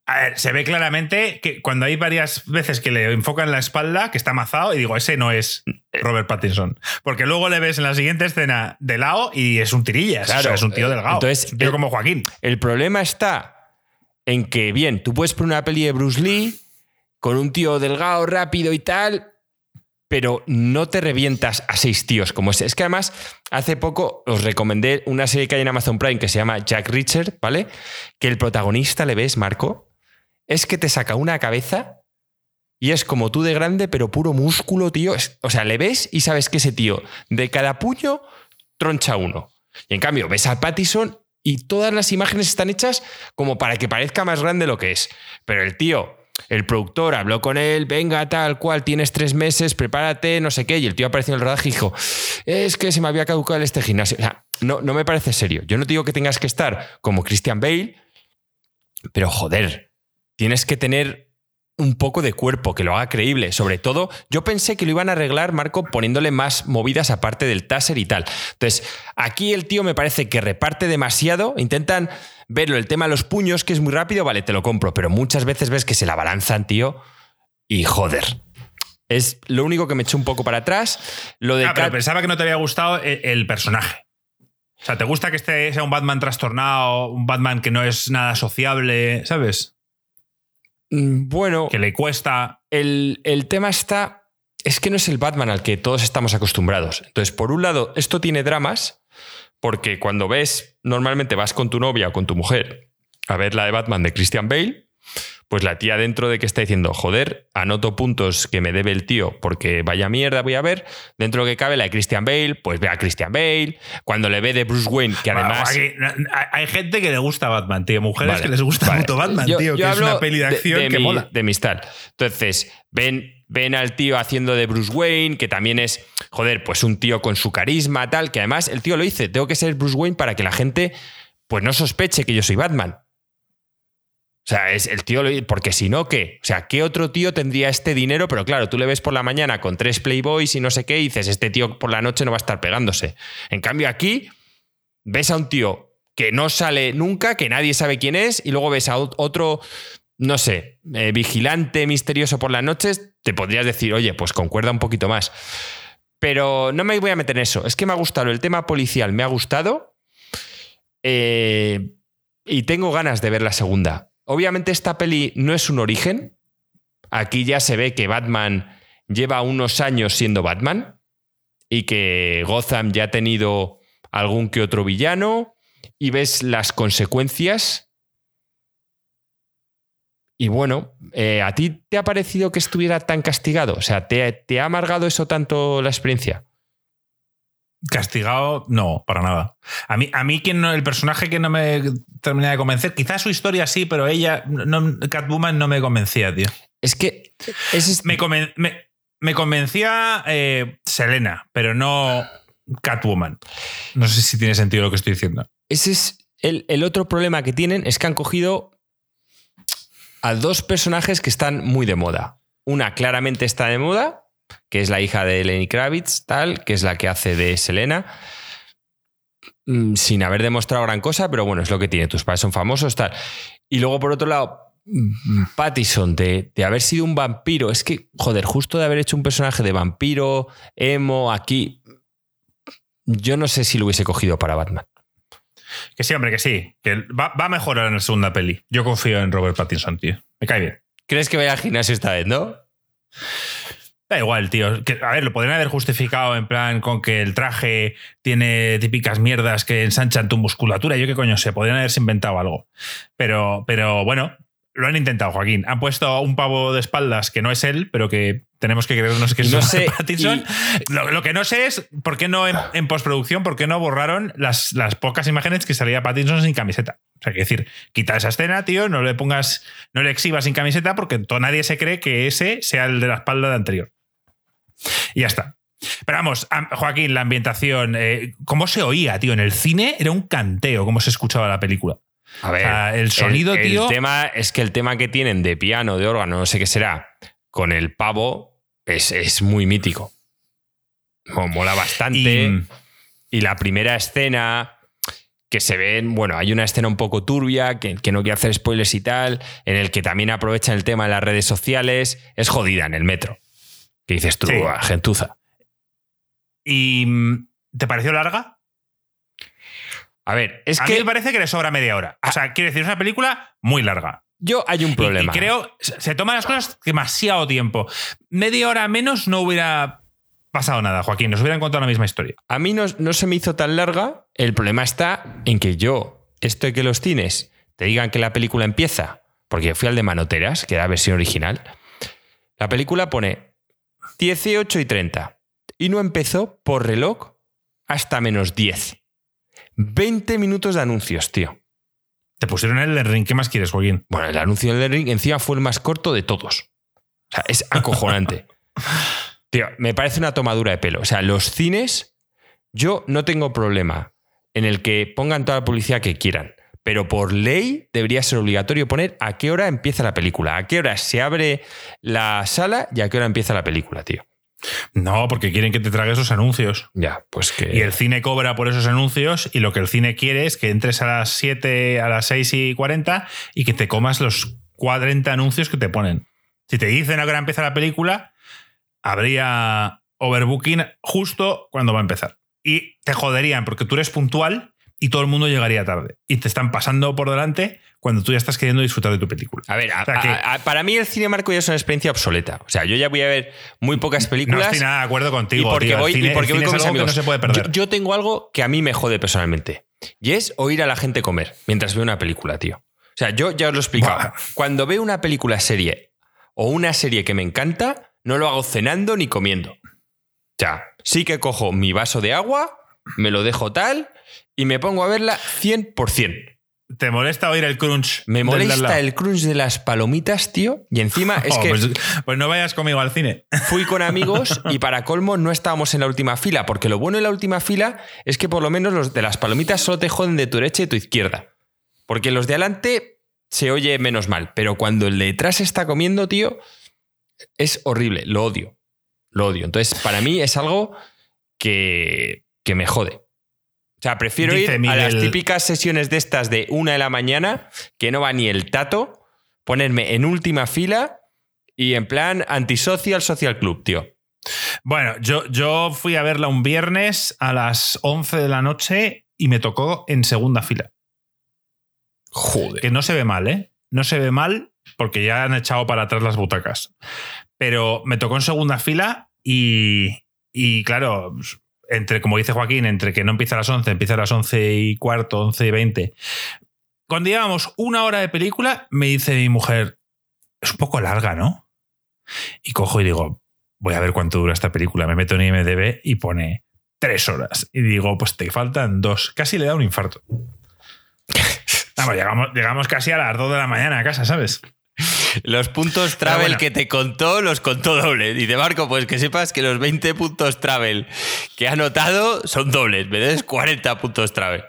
A ver, se ve claramente que cuando hay varias veces que le enfocan la espalda, que está amazado, y digo, ese no es Robert Pattinson. Porque luego le ves en la siguiente escena de lado y es un tirillas. Claro, es un tío delgado. Entonces, un tío como Joaquín. El problema está en que, bien, tú puedes poner una peli de Bruce Lee con un tío delgado, rápido y tal, pero no te revientas a seis tíos como ese. Es que además, hace poco os recomendé una serie que hay en Amazon Prime que se llama Jack Richard, ¿vale? Que el protagonista le ves, Marco, es que te saca una cabeza y es como tú de grande, pero puro músculo, tío. o sea, le ves y sabes que ese tío de cada puño troncha uno. Y en cambio, ves a Pattison y todas las imágenes están hechas como para que parezca más grande lo que es. Pero el tío, el productor habló con él, venga, tal cual, tienes tres meses, prepárate, no sé qué. Y el tío apareció en el rodaje y dijo, es que se me había caducado este gimnasio. O sea, no, no me parece serio. Yo no te digo que tengas que estar como Christian Bale, pero joder, tienes que tener un poco de cuerpo, que lo haga creíble. Sobre todo, yo pensé que lo iban a arreglar, Marco, poniéndole más movidas aparte del taser y tal. Entonces, aquí el tío me parece que reparte demasiado, intentan verlo, el tema de los puños, que es muy rápido, vale, te lo compro, pero muchas veces ves que se la balanzan, tío, y joder. Es lo único que me echó un poco para atrás. Lo de ah, pero pensaba que no te había gustado el personaje. O sea, ¿te gusta que este sea un Batman trastornado, un Batman que no es nada sociable, ¿sabes? Mm, bueno. Que le cuesta. El, tema está es que no es el Batman al que todos estamos acostumbrados. Entonces, por un lado, esto tiene dramas, porque cuando ves, normalmente vas con tu novia o con tu mujer a ver la de Batman de Christian Bale, pues la tía dentro de que está diciendo, joder, anoto puntos que me debe el tío porque vaya mierda voy a ver, dentro de que cabe la de Christian Bale, pues ve a Christian Bale, cuando le ve de Bruce Wayne, que además... hay gente que le gusta Batman, tío, mujeres que les gusta mucho Batman, tío, que es una peli de acción que mola. De Entonces, ven, ven al tío haciendo de Bruce Wayne, que también es, joder, pues un tío con su carisma, tal, que además el tío lo dice, tengo que ser Bruce Wayne para que la gente pues no sospeche que yo soy Batman. O sea, es el tío, porque si no, ¿qué? O sea, ¿qué otro tío tendría este dinero? Pero claro, tú le ves por la mañana con tres Playboys y no sé qué y dices, este tío por la noche no va a estar pegándose. En cambio, aquí ves a un tío que no sale nunca, que nadie sabe quién es, y luego ves a otro, no sé, eh, vigilante misterioso por las noches, te podrías decir, oye, pues concuerda un poquito más. Pero no me voy a meter en eso. Es que me ha gustado el tema policial, me ha gustado. Eh, y tengo ganas de ver la segunda. Obviamente esta peli no es un origen. Aquí ya se ve que Batman lleva unos años siendo Batman y que Gotham ya ha tenido algún que otro villano y ves las consecuencias. Y bueno, eh, ¿a ti te ha parecido que estuviera tan castigado? O sea, ¿te, te ha amargado eso tanto la experiencia? Castigado, no, para nada. A mí, a mí quien no, el personaje que no me termina de convencer, quizás su historia sí, pero ella, no, Catwoman no me convencía, tío. Es que. Me, me, convencía eh, Selena, pero no Catwoman. No sé si tiene sentido lo que estoy diciendo. Ese es el, el otro problema que tienen, es que han cogido a dos personajes que están muy de moda. Una claramente está de moda, que es la hija de Lenny Kravitz, tal, que es la que hace de Selena, mm, sin haber demostrado gran cosa, pero bueno, es lo que tiene. Tus padres son famosos, tal. Y luego, por otro lado, Pattison, de, de, haber sido un vampiro, es que, joder, justo de haber hecho un personaje de vampiro, emo, aquí, yo no sé si lo hubiese cogido para Batman. Que sí, hombre, que sí. Que va, va a mejorar en la segunda peli. Yo confío en Robert Pattinson, tío. Me cae bien. ¿Crees que vaya al gimnasio esta vez, no? Da igual, tío. a ver, lo podrían haber justificado en plan con que el traje tiene típicas mierdas que ensanchan tu musculatura. Yo qué coño sé, podrían haberse inventado algo. Pero, pero bueno, lo han intentado, Joaquín. Han puesto un pavo de espaldas que no es él, pero que tenemos que creernos que es no sé, Pattinson. Lo, que no sé es por qué no en, postproducción, por qué no borraron las, las, pocas imágenes que salía Pattinson sin camiseta. O sea, que decir, quita esa escena, tío, no le pongas, no le exhibas sin camiseta porque nadie se cree que ese sea el de la espalda de anterior. Y ya está. Pero vamos, Joaquín, la ambientación, eh, ¿cómo se oía, tío? En el cine era un canteo, cómo se escuchaba la película. A ver, el sonido, tío. El tema es que el tema que tienen de piano, de órgano, no sé qué será, con el pavo, es, muy mítico. Mola bastante. Y, la primera escena, que se ven, bueno, hay una escena un poco turbia, que, que, no quiero hacer spoilers y tal, en el que también aprovechan el tema de las redes sociales, es jodida en el metro. ¿Qué dices tú, gentuza? ¿Y mm, te pareció larga? A ver, es a que. Mí me parece que le sobra media hora. O sea, quiero decir, es una película muy larga. Yo hay un problema. Y, creo, se toman las cosas demasiado tiempo. Media hora menos no hubiera pasado nada, Joaquín. Nos hubieran contado la misma historia. A mí no, no se me hizo tan larga. El problema está en que yo, esto de que los cines te digan que la película empieza, porque fui al de Manoteras, que era la versión original. La película pone 18 y 30. Y no empezó por reloj hasta menos 10. 20 minutos de anuncios, tío. Te pusieron el ring. ¿Qué más quieres, Joaquín? Bueno, el anuncio del ring encima fue el más corto de todos. O sea, es acojonante. tío, me parece una tomadura de pelo. O sea, los cines, yo no tengo problema en el que pongan toda la publicidad que quieran pero por ley debería ser obligatorio poner a qué hora empieza la película, a qué hora se abre la sala y a qué hora empieza la película, tío. No, porque quieren que te trague esos anuncios. Ya, pues que. Y el cine cobra por esos anuncios y lo que el cine quiere es que entres a las 7, a las 6 y 40 y que te comas los 40 anuncios que te ponen. Si te dicen a qué hora empieza la película, habría overbooking justo cuando va a empezar. Y te joderían porque tú eres puntual y todo el mundo llegaría tarde. Y te están pasando por delante cuando tú ya estás queriendo disfrutar de tu película. A ver, para mí el cine marco ya es una experiencia obsoleta. O sea, yo ya voy a ver muy pocas películas. No estoy nada de acuerdo contigo. Y porque voy, y porque voy con mis amigos. No se puede perder. Yo, tengo algo que a mí me jode personalmente. Y es oír a la gente comer mientras veo una película, tío. O sea, yo ya os lo he explicado. Cuando veo una película serie o una serie que me encanta, no lo hago cenando ni comiendo. O sea, sí que cojo mi vaso de agua, me lo dejo tal y me pongo a verla 100%. ¿Te molesta oír el crunch? Me molesta el crunch de las palomitas, tío. Y encima es oh, que. Pues, pues, no vayas conmigo al cine. Fui con amigos y para colmo no estábamos en la última fila, porque lo bueno en la última fila es que por lo menos los de las palomitas solo te joden de tu derecha y tu izquierda. Porque los de adelante se oye menos mal. Pero cuando el de detrás está comiendo, tío, es horrible. Lo odio. Lo odio. Entonces, para mí es algo que, que me jode. O sea, prefiero ir a las típicas sesiones de estas de una de la mañana, que no va ni el tato, ponerme en última fila y en plan antisocial social club, tío. Bueno, yo, yo fui a verla un viernes a las 11 de la noche y me tocó en segunda fila. Joder. Que no se ve mal, ¿eh? No se ve mal porque ya han echado para atrás las butacas. Pero me tocó en segunda fila y, y claro, entre, como dice Joaquín, entre que no empieza a las 11, empieza a las 11 y cuarto, 11 y 20. Cuando llevamos una hora de película, me dice mi mujer, es un poco larga, ¿no? Y cojo y digo, voy a ver cuánto dura esta película. Me meto en IMDB y pone tres horas. Y digo, pues te faltan dos. Casi le da un infarto. Vamos, llegamos, llegamos casi a las 2 de la mañana a casa, ¿sabes? Los puntos travel que te contó, los contó doble. Dice Marco, pues que sepas que los 20 puntos travel que ha notado son dobles. Me des 40 puntos travel.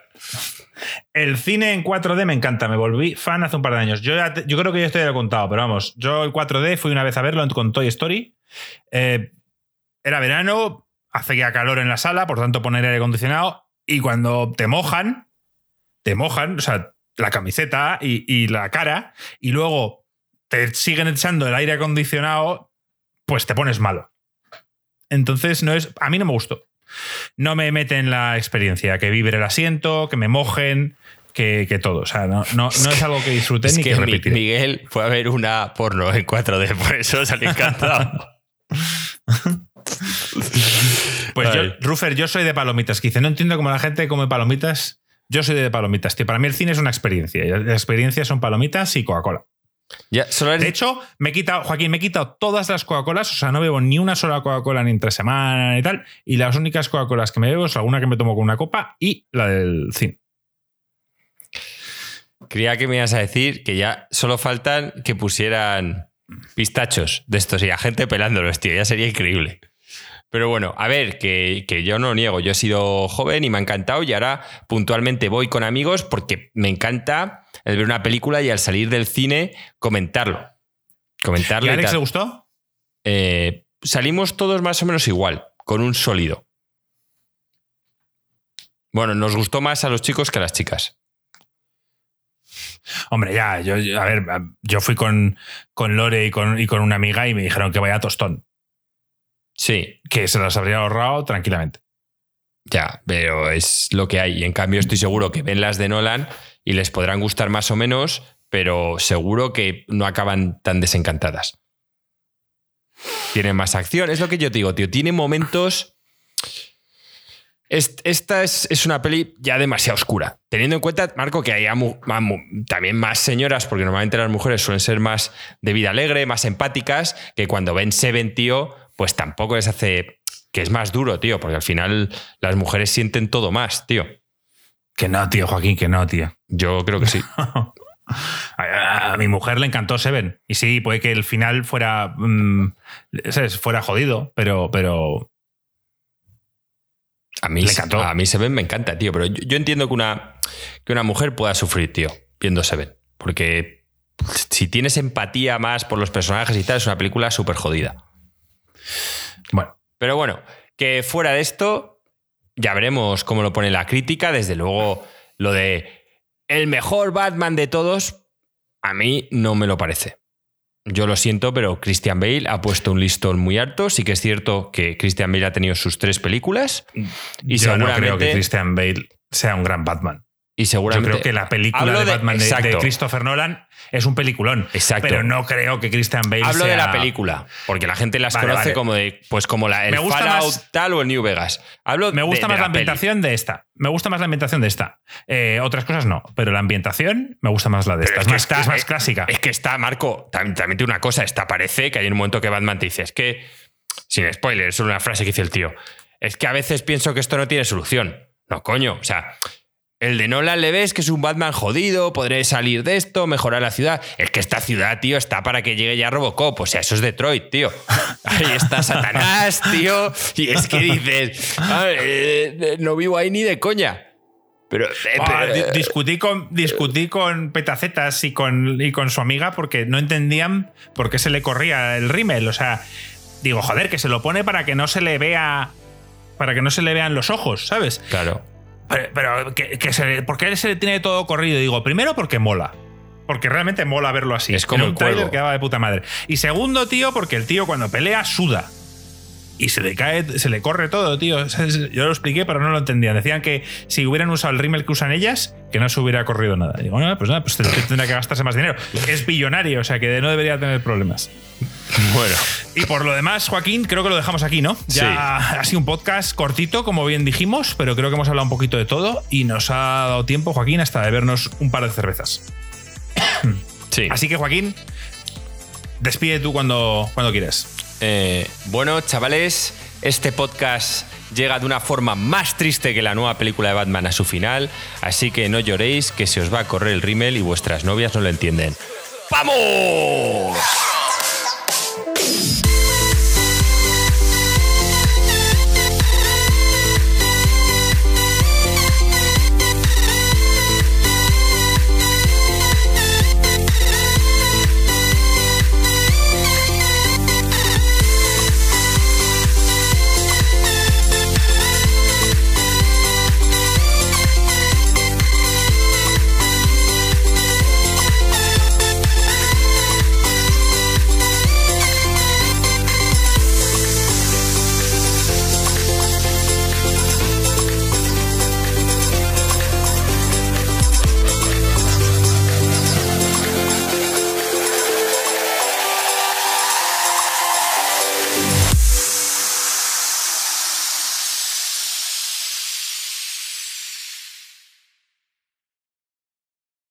El cine en 4D me encanta, me volví fan hace un par de años. Yo, yo creo que ya estoy ya contado, pero vamos, yo el 4D fui una vez a verlo con Toy Story. Eh, era verano, hace ya calor en la sala, por tanto poner aire acondicionado. Y cuando te mojan, te mojan, o sea, la camiseta y la cara, y luego te siguen echando el aire acondicionado, pues te pones malo. Entonces, no es, a mí no me gustó. No me mete en la experiencia, que vibre el asiento, que me mojen, que, todo. O sea, no, no, es algo que disfruten ni que, que Miguel fue a ver una porno en 4D, por eso salió encantado. pues yo, Rufer, yo soy de palomitas. Que dice, no entiendo cómo la gente come palomitas. Yo soy de palomitas, tío. Para mí el cine es una experiencia. Las experiencias son palomitas y Coca-Cola. De hecho, me he quitado, Joaquín, me he quitado todas las Coca-Colas, o sea, no bebo ni una sola Coca-Cola ni entre semana y tal, y las únicas Coca-Colas que me bebo es alguna que me tomo con una copa y la del cine. Creía que me ibas a decir que ya solo faltan que pusieran pistachos de estos y a gente pelándolos, tío, ya sería increíble. Pero bueno, a ver, que, que, yo no niego, yo he sido joven y me ha encantado y ahora puntualmente voy con amigos porque me encanta el ver una película y al salir del cine comentarlo. Comentarlo. ¿Y a Alex le gustó? Eh, salimos todos más o menos igual, con un sólido. Bueno, nos gustó más a los chicos que a las chicas. Hombre, ya, yo, a ver, yo fui con, con Lore y con, y con una amiga y me dijeron que vaya tostón. Sí. Que se las habría ahorrado tranquilamente. Ya, pero es lo que hay. Y en cambio estoy seguro que ven las de Nolan y les podrán gustar más o menos, pero seguro que no acaban tan desencantadas. Tienen más acción, es lo que yo te digo, tío. Tiene momentos. Esta es, una peli ya demasiado oscura. Teniendo en cuenta, Marco, que hay también más señoras, porque normalmente las mujeres suelen ser más de vida alegre, más empáticas, que cuando ven Seven, tío, pues tampoco les hace. que es más duro, tío, porque al final las mujeres sienten todo más, tío. Que no, tío, Joaquín, que no, tío. Yo creo que sí. a, mi mujer le encantó Seven. Y sí, puede que el final fuera. Mm, fuera jodido, pero. pero a mí, le encantó. a mí Seven me encanta, tío. Pero yo, entiendo que una, que una mujer pueda sufrir, tío, viendo Seven. Porque si tienes empatía más por los personajes y tal, es una película súper jodida. Bueno. Pero bueno, que fuera de esto, ya veremos cómo lo pone la crítica. Desde luego, lo de el mejor Batman de todos, a mí no me lo parece. Yo lo siento, pero Christian Bale ha puesto un listón muy alto. Sí que es cierto que Christian Bale ha tenido sus tres películas. Y Yo no creo que Christian Bale sea un gran Batman. Y seguramente. Yo creo que la película de, Batman de, Christopher Nolan es un peliculón. Exacto. Pero no creo que Christian Bale Hablo de la película, porque la gente las conoce como de. Pues como la, el Fallout tal o el New Vegas. Hablo me gusta más la, ambientación de esta. Me gusta más la ambientación de esta. Eh, otras cosas no, pero la ambientación me gusta más la de esta. Es, más, es, más, clásica. Es que está, Marco, también, también tiene una cosa. Esta parece que hay un momento que Batman te dice: es que. Sin spoiler, es una frase que dice el tío. Es que a veces pienso que esto no tiene solución. No, coño. O sea, el de Nolan le ves que es un Batman jodido, podré salir de esto, mejorar la ciudad. Es que esta ciudad, tío, está para que llegue ya Robocop. O sea, eso es Detroit, tío. Ahí está Satanás, tío. Y es que dices, eh, no vivo ahí ni de coña. Pero, eh, ah, discutí, con, discutí con Petacetas y con, y con su amiga porque no entendían por qué se le corría el rímel. O sea, digo, joder, que se lo pone para que no se le vea. Para que no se le vean los ojos, ¿sabes? Claro. Pero, que, se, ¿por qué se le tiene todo corrido? Digo, primero porque mola. Porque realmente mola verlo así. Es como un trailer que va de puta madre. Y segundo, tío, porque el tío cuando pelea suda. Y se le cae, se le corre todo, tío. Yo lo expliqué, pero no lo entendían. Decían que si hubieran usado el rímel que usan ellas, que no se hubiera corrido nada. Digo, no, pues nada, pues tendría que gastarse más dinero. Es billonario, o sea que no debería tener problemas. Bueno. Y por lo demás, Joaquín, creo que lo dejamos aquí, ¿no? Ya ha sido un podcast cortito, como bien dijimos, pero creo que hemos hablado un poquito de todo y nos ha dado tiempo, Joaquín, hasta de vernos un par de cervezas. Sí. Así que, Joaquín, despide tú cuando, cuando quieras. Eh, bueno, chavales, este podcast llega de una forma más triste que la nueva película de Batman a su final, así que no lloréis que se os va a correr el rímel y vuestras novias no lo entienden. ¡Vamos!